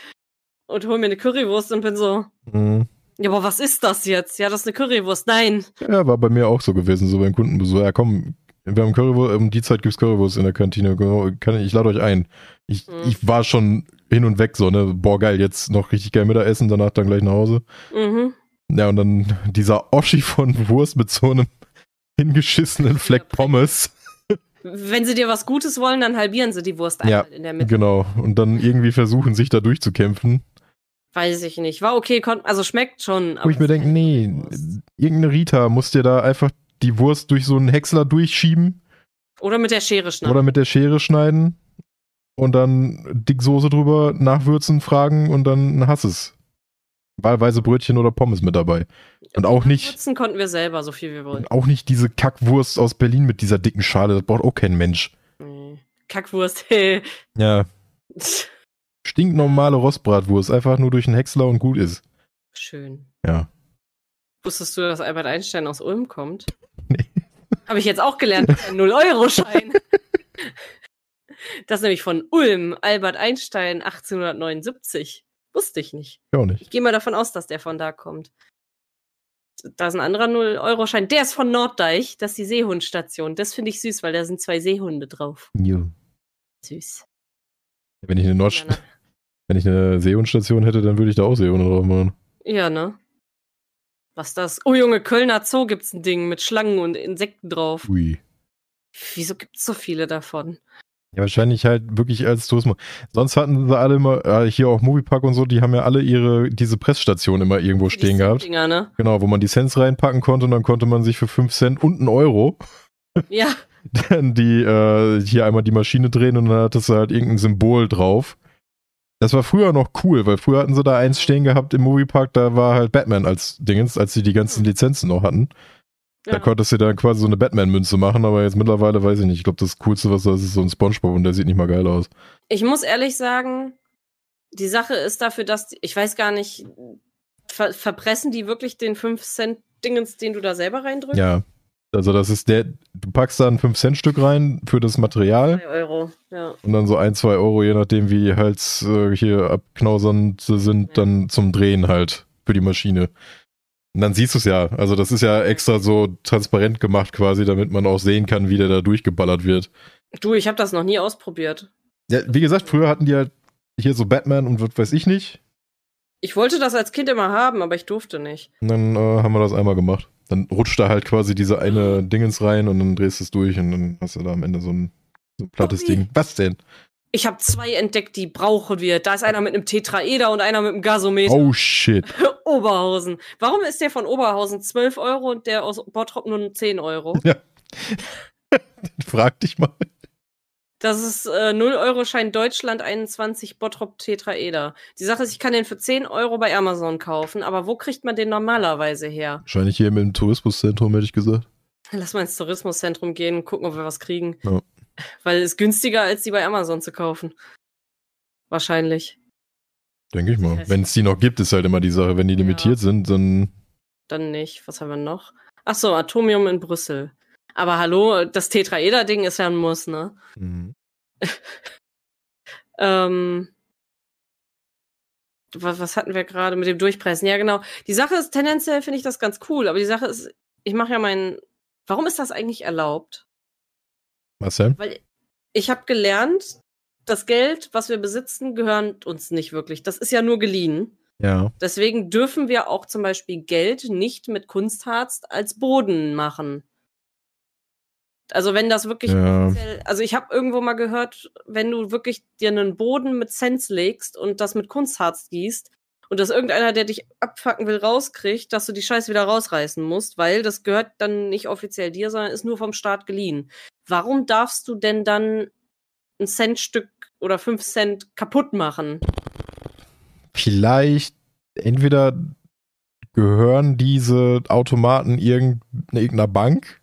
Und hol mir eine Currywurst und bin so, Mhm. ja, aber was ist das jetzt? Ja, das ist eine Currywurst. Nein. Ja, war bei mir auch so gewesen, so beim Kundenbesuch. Ja, komm, wir haben Currywurst, um die Zeit gibt's Currywurst in der Kantine. Genau, Kann, ich lade euch ein. Ich, Mhm. ich war schon hin und weg so, ne? Boah, geil, jetzt noch richtig geil Mittagessen, danach dann gleich nach Hause. Mhm. Ja, und dann dieser Oschi von Wurst mit so einem hingeschissenen Fleck Pommes. Wenn sie dir was Gutes wollen, dann halbieren sie die Wurst Ja, einmal in der Mitte. Genau. Und dann irgendwie versuchen, sich da durchzukämpfen. Weiß ich nicht. War okay, also schmeckt schon. Wo ich mir denke, halt nee, Wurst. irgendeine Rita muss dir da einfach die Wurst durch so einen Häcksler durchschieben Oder mit der Schere schneiden. oder mit der Schere schneiden und dann dick Soße drüber nachwürzen, fragen und dann hast es. Wahlweise Brötchen oder Pommes mit dabei. Und auch nicht, Würzen konnten wir selber, so viel wir wollten. auch nicht diese Kackwurst aus Berlin mit dieser dicken Schale. Das braucht auch kein Mensch. Kackwurst. hey. Ja, stinknormale Rostbratwurst. Einfach nur durch einen Häcksler und gut ist. Schön. Ja. Wusstest du, dass Albert Einstein aus Ulm kommt? Nee. Habe ich jetzt auch gelernt. Ein 0-Euro-Schein. Das ist nämlich von Ulm, Albert Einstein, 1879. Wusste ich nicht. Ich auch nicht. Ich gehe mal davon aus, dass der von da kommt. Da ist ein anderer 0-Euro-Schein. Der ist von Norddeich. Das ist die Seehundstation. Das finde ich süß, weil da sind zwei Seehunde drauf. Ja. Süß. Wenn ich eine Nord Ja, ne? wenn ich eine Seehundstation hätte, dann würde ich da auch Seehunde drauf machen. Ja, ne? Was das? Oh Junge, Kölner Zoo gibt's ein Ding mit Schlangen und Insekten drauf. Ui. Wieso gibt's so viele davon? Ja, wahrscheinlich halt wirklich als Tourismus. Sonst hatten sie alle immer, äh, hier auch Moviepark und so, die haben ja alle ihre, diese Pressstation immer irgendwo Die stehen gehabt. Dinger, ne? Genau, wo man die Cents reinpacken konnte und dann konnte man sich für 5 Cent und einen Euro Ja, die, äh, hier einmal die Maschine drehen und dann hattest du halt irgendein Symbol drauf. Das war früher noch cool, weil früher hatten sie da eins stehen gehabt im Moviepark, da war halt Batman als Dingens, als sie die ganzen Lizenzen noch hatten. Da ja. konntest du dann quasi so eine Batman-Münze machen, aber jetzt mittlerweile weiß ich nicht. Ich glaube, das Coolste, was da ist, ist so ein Spongebob und der sieht nicht mal geil aus. Ich muss ehrlich sagen, die Sache ist dafür, dass, die, ich weiß gar nicht, ver verpressen die wirklich den 5-Cent-Dingens, den du da selber reindrückst? Ja. Also das ist der, du packst da ein 5-Cent-Stück rein für das Material 2 Euro, ja. und dann so ein, zwei Euro, je nachdem wie halt äh, hier abknausern sie sind, Ja. dann zum Drehen halt für die Maschine. Und dann siehst du es ja. Also das ist ja extra so transparent gemacht quasi, damit man auch sehen kann, wie der da durchgeballert wird. Du, ich habe das noch nie ausprobiert. Ja, wie gesagt, früher hatten die halt hier so Batman und was weiß ich nicht. Ich wollte das als Kind immer haben, aber ich durfte nicht. Und dann äh, haben wir das einmal gemacht. Dann rutscht da halt quasi diese eine Dingens rein und dann drehst du es durch und dann hast du da am Ende so ein, so ein plattes. Ding. Was denn? Ich habe zwei entdeckt, die brauchen wir. Da ist einer mit einem Tetraeder und einer mit einem Gasometer. Oh shit. Oberhausen. Warum ist der von Oberhausen 12 Euro und der aus Bottrop nur 10 Euro? Frag dich mal. Das ist äh, 0-Euro-Schein Deutschland 21 Bottrop Tetraeder. Die Sache ist, ich kann den für 10 Euro bei Amazon kaufen, aber wo kriegt man den normalerweise her? Wahrscheinlich hier im Tourismuszentrum, hätte ich gesagt. Lass mal ins Tourismuszentrum gehen und gucken, ob wir was kriegen. Ja. Weil es ist günstiger, als die bei Amazon zu kaufen. Wahrscheinlich. Denke ich mal. Wenn es die noch gibt, ist halt immer die Sache. Wenn die Ja. limitiert sind, dann. Dann nicht. Was haben wir noch? Ach so, Atomium in Brüssel. Aber hallo, das Tetraeder-Ding ist ja ein Muss, ne? Mhm. Ähm, was, was hatten wir gerade mit dem Durchpressen? Ja, genau. Die Sache ist, tendenziell finde ich das ganz cool, aber die Sache ist, ich mache ja meinen. Warum ist das eigentlich erlaubt? Marcel? Weil ich habe gelernt, das Geld, was wir besitzen, gehört uns nicht wirklich. Das ist ja nur geliehen. Ja. Deswegen dürfen wir auch zum Beispiel Geld nicht mit Kunstharz als Boden machen. Also wenn das wirklich Ja. offiziell- also ich habe irgendwo mal gehört, wenn du wirklich dir einen Boden mit Cents legst und das mit Kunstharz gießt und dass irgendeiner, der dich abfacken will, rauskriegt, dass du die Scheiße wieder rausreißen musst, weil das gehört dann nicht offiziell dir, sondern ist nur vom Staat geliehen. Warum darfst du denn dann ein Centstück oder fünf Cent kaputt machen? Vielleicht entweder gehören diese Automaten irgend- irgendeiner Bank,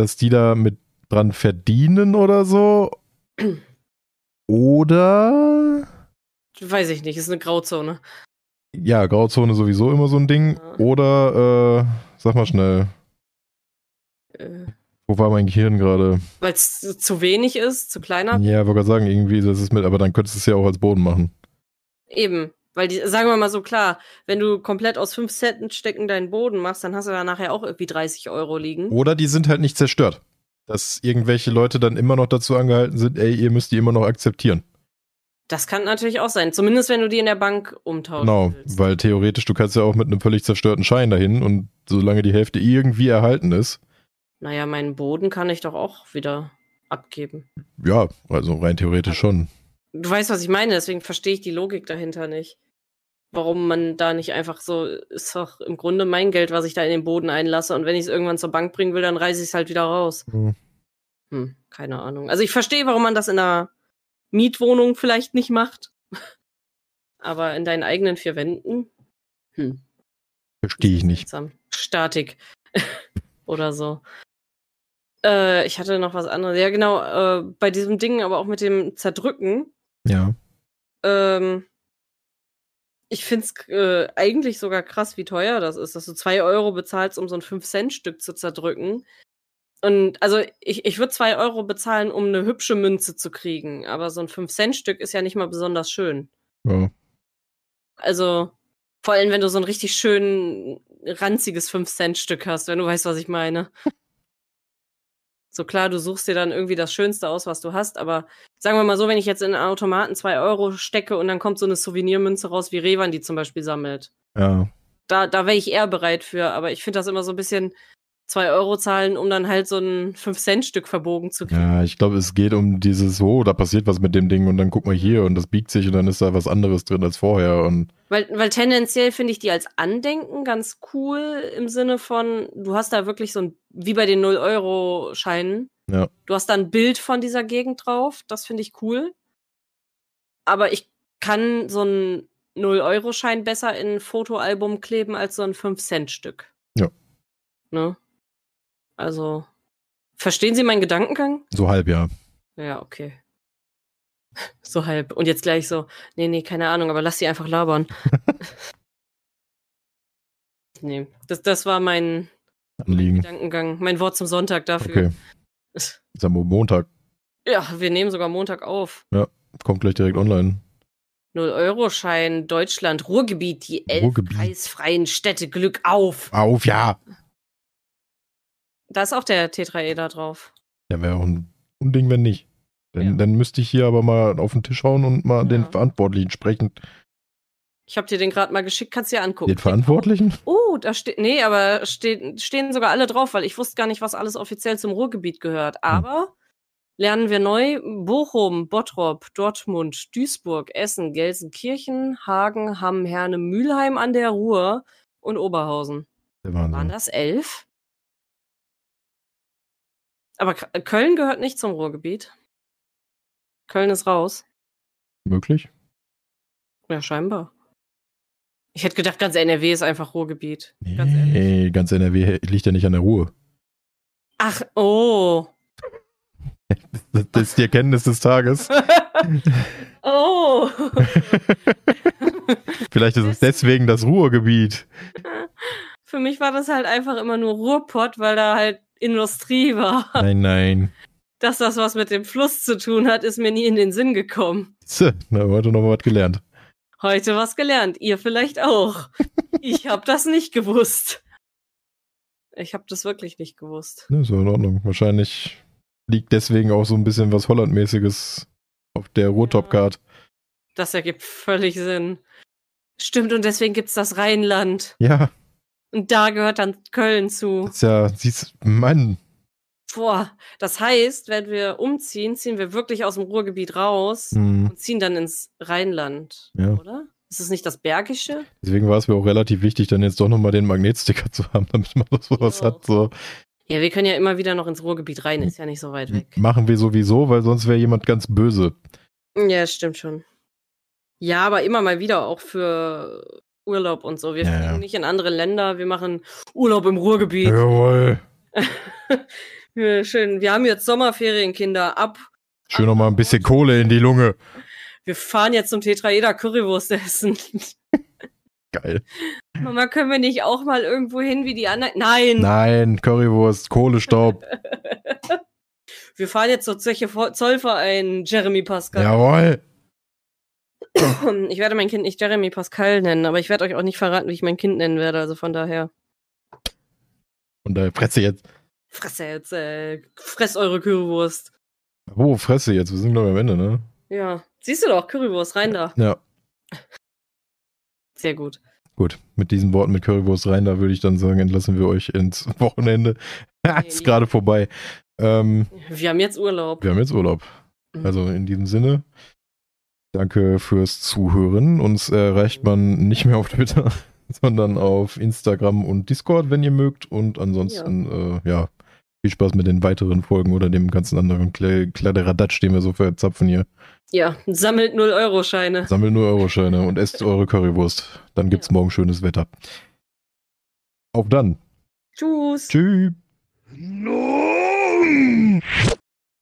dass die da mit dran verdienen oder so. Oder Weiß ich nicht, ist eine Grauzone. ja, Grauzone sowieso immer so ein Ding. Ja. Oder äh, sag mal schnell, Äh, wo war mein Gehirn gerade? Weil es zu wenig ist, zu kleiner. Ja, wollte gerade sagen, irgendwie das ist mit, aber dann könntest du es ja auch als Boden machen. Eben. Weil die, sagen wir mal so klar, wenn du komplett aus 5 Cent Stecken deinen Boden machst, dann hast du da nachher auch irgendwie 30 Euro liegen. Oder die sind halt nicht zerstört. Dass irgendwelche Leute dann immer noch dazu angehalten sind, ey, ihr müsst die immer noch akzeptieren. Das kann natürlich auch sein. Zumindest wenn du die in der Bank umtauschen Genau, willst. weil theoretisch, du kannst ja auch mit einem völlig zerstörten Schein dahin und solange die Hälfte irgendwie erhalten ist, Naja, meinen Boden kann ich doch auch wieder abgeben. ja, also rein theoretisch schon. Du weißt, was ich meine, deswegen verstehe ich die Logik dahinter nicht. Warum man da nicht einfach so, ist doch im Grunde mein Geld, was ich da in den Boden einlasse und wenn ich es irgendwann zur Bank bringen will, dann reiße ich es halt wieder raus. Hm. Hm, keine Ahnung. Also ich verstehe, warum man das in einer Mietwohnung vielleicht nicht macht. Aber in deinen eigenen vier Wänden? Hm. Verstehe ich nicht. Statik. Oder so. Äh, ich hatte noch was anderes. Ja, genau, äh, bei diesem Ding, aber auch mit dem Zerdrücken. Ja. Ähm, ich find's äh, eigentlich sogar krass, wie teuer das ist, dass du zwei Euro bezahlst, um so ein 5-Cent-Stück zu zerdrücken. Und also ich, ich würde zwei Euro bezahlen, um eine hübsche Münze zu kriegen, aber so ein 5-Cent-Stück ist ja nicht mal besonders schön. ja. Also, vor allem, wenn du so ein richtig schön ranziges 5-Cent-Stück hast, wenn du weißt, was ich meine. So klar, du suchst dir dann irgendwie das Schönste aus, was du hast, aber sagen wir mal so, wenn ich jetzt in einen Automaten 2 Euro stecke und dann kommt so eine Souvenirmünze raus, wie Revan die zum Beispiel sammelt. Ja. Da, da wäre ich eher bereit für, aber ich finde das immer so ein bisschen 2 Euro zahlen, um dann halt so ein 5-Cent-Stück verbogen zu kriegen. Ja, ich glaube, es geht um dieses, oh, da passiert was mit dem Ding und dann guck mal hier und das biegt sich und dann ist da was anderes drin als vorher und Weil, weil tendenziell finde ich die als Andenken ganz cool im Sinne von, du hast da wirklich so ein, wie bei den 0-Euro-Scheinen. Ja. Du hast da ein Bild von dieser Gegend drauf. Das finde ich cool. Aber ich kann so einen 0-Euro-Schein besser in ein Fotoalbum kleben als so ein 5-Cent-Stück. Ja. Ne? Also, verstehen Sie meinen Gedankengang? so halb, ja. Ja, okay. So halb. Und jetzt gleich so, nee, nee, keine Ahnung, aber lass sie einfach labern. nee, das, das war mein Anliegen. Gedankengang, mein Wort zum Sonntag dafür. Okay. Ist am Montag. Ja, wir nehmen sogar Montag auf. Kommt gleich direkt online. 0-Euro-Schein, Deutschland, Ruhrgebiet, die elf Ruhrgebiet. preisfreien Städte, Glück auf. Auf, ja! Da ist auch der Tetraeder drauf. Ja, wäre auch ein Unding, wenn nicht. Dann, Ja. dann müsste ich hier aber mal auf den Tisch hauen und mal Ja. den Verantwortlichen sprechen. Ich habe dir den gerade mal geschickt, kannst du dir angucken. Den Verantwortlichen? Oh, da steht, nee, aber steht, stehen sogar alle drauf, weil ich wusste gar nicht, was alles offiziell zum Ruhrgebiet gehört. Aber lernen wir neu Bochum, Bottrop, Dortmund, Duisburg, Essen, Gelsenkirchen, Hagen, Hamm, Herne, Mülheim an der Ruhr und Oberhausen. Waren das elf? Aber Köln gehört nicht zum Ruhrgebiet. Köln ist raus. Möglich? Ja, scheinbar. Ich hätte gedacht, ganz NRW ist einfach Ruhrgebiet. Ganz ehrlich. Nee, ganz NRW liegt ja nicht an der Ruhe. Ach, oh. Das, das ist die Erkenntnis des Tages. oh. Vielleicht ist es deswegen das Ruhrgebiet. Für mich war das halt einfach immer nur Ruhrpott, weil da halt Industrie war. Nein, nein. Dass das was mit dem Fluss zu tun hat, ist mir nie in den Sinn gekommen. So, na, heute noch mal was gelernt. Heute was gelernt. Ihr vielleicht auch. ich habe das nicht gewusst. Ich habe das wirklich nicht gewusst. Ne, ist in Ordnung. Wahrscheinlich liegt deswegen auch so ein bisschen was Hollandmäßiges auf der Ruhrtopcard. Das ergibt völlig Sinn. Stimmt, und deswegen gibt's das Rheinland. Ja, Und da gehört dann Köln zu. ist ja, siehst Mann. Boah, das heißt, wenn wir umziehen, ziehen wir wirklich aus dem Ruhrgebiet raus Hm, und ziehen dann ins Rheinland, Ja. oder? Ist es nicht das Bergische? Deswegen war es mir auch relativ wichtig, dann jetzt doch nochmal den Magnetsticker zu haben, damit man das sowas Ja. hat. So. Ja, wir können ja immer wieder noch ins Ruhrgebiet rein, ist ja nicht so weit weg. Machen wir sowieso, weil sonst wäre jemand ganz böse. Ja, stimmt schon. Ja, aber immer mal wieder auch für Urlaub und so. Wir Ja, fliegen ja. nicht in andere Länder, wir machen Urlaub im Ruhrgebiet. Jawohl. Ja, Schön. Wir haben jetzt Sommerferien, Kinder. Ab. Schön nochmal ein bisschen Kohle in die Lunge. Wir fahren jetzt zum Tetraeder Currywurst essen. Geil. Mama, können wir nicht auch mal irgendwo hin wie die anderen? Nein. Nein, Currywurst, Kohlestaub. Wir fahren jetzt zur Zeche Zollverein, Jeremy Pascal. Jawohl. Ich werde mein Kind nicht Jeremy Pascal nennen, aber ich werde euch auch nicht verraten, wie ich mein Kind nennen werde. Also von daher, Und da Fresse jetzt. fresse jetzt, äh, fress eure Currywurst. Oh, Fresse jetzt. Wir sind glaube ich am Ende, ne? Ja. Siehst du doch, Currywurst, rein da. Ja, Sehr gut. gut. Mit diesen Worten mit Currywurst rein, da würde ich dann sagen, entlassen wir euch ins Wochenende. Ja, ist Nee. gerade vorbei. Ähm, Wir haben jetzt Urlaub. wir haben jetzt Urlaub. Mhm. Also in diesem Sinne, danke fürs Zuhören. Uns erreicht man nicht mehr auf Twitter, sondern auf Instagram und Discord, wenn ihr mögt. Und ansonsten, ja, äh, ja viel Spaß mit den weiteren Folgen oder dem ganzen anderen Kladderadatsch, den wir so verzapfen hier. Ja, sammelt 0-Euro-Scheine. Sammelt nur Euroscheine und esst eure Currywurst. Dann gibt's Ja. morgen schönes Wetter. Auf dann. Tschüss. Tschüss. No!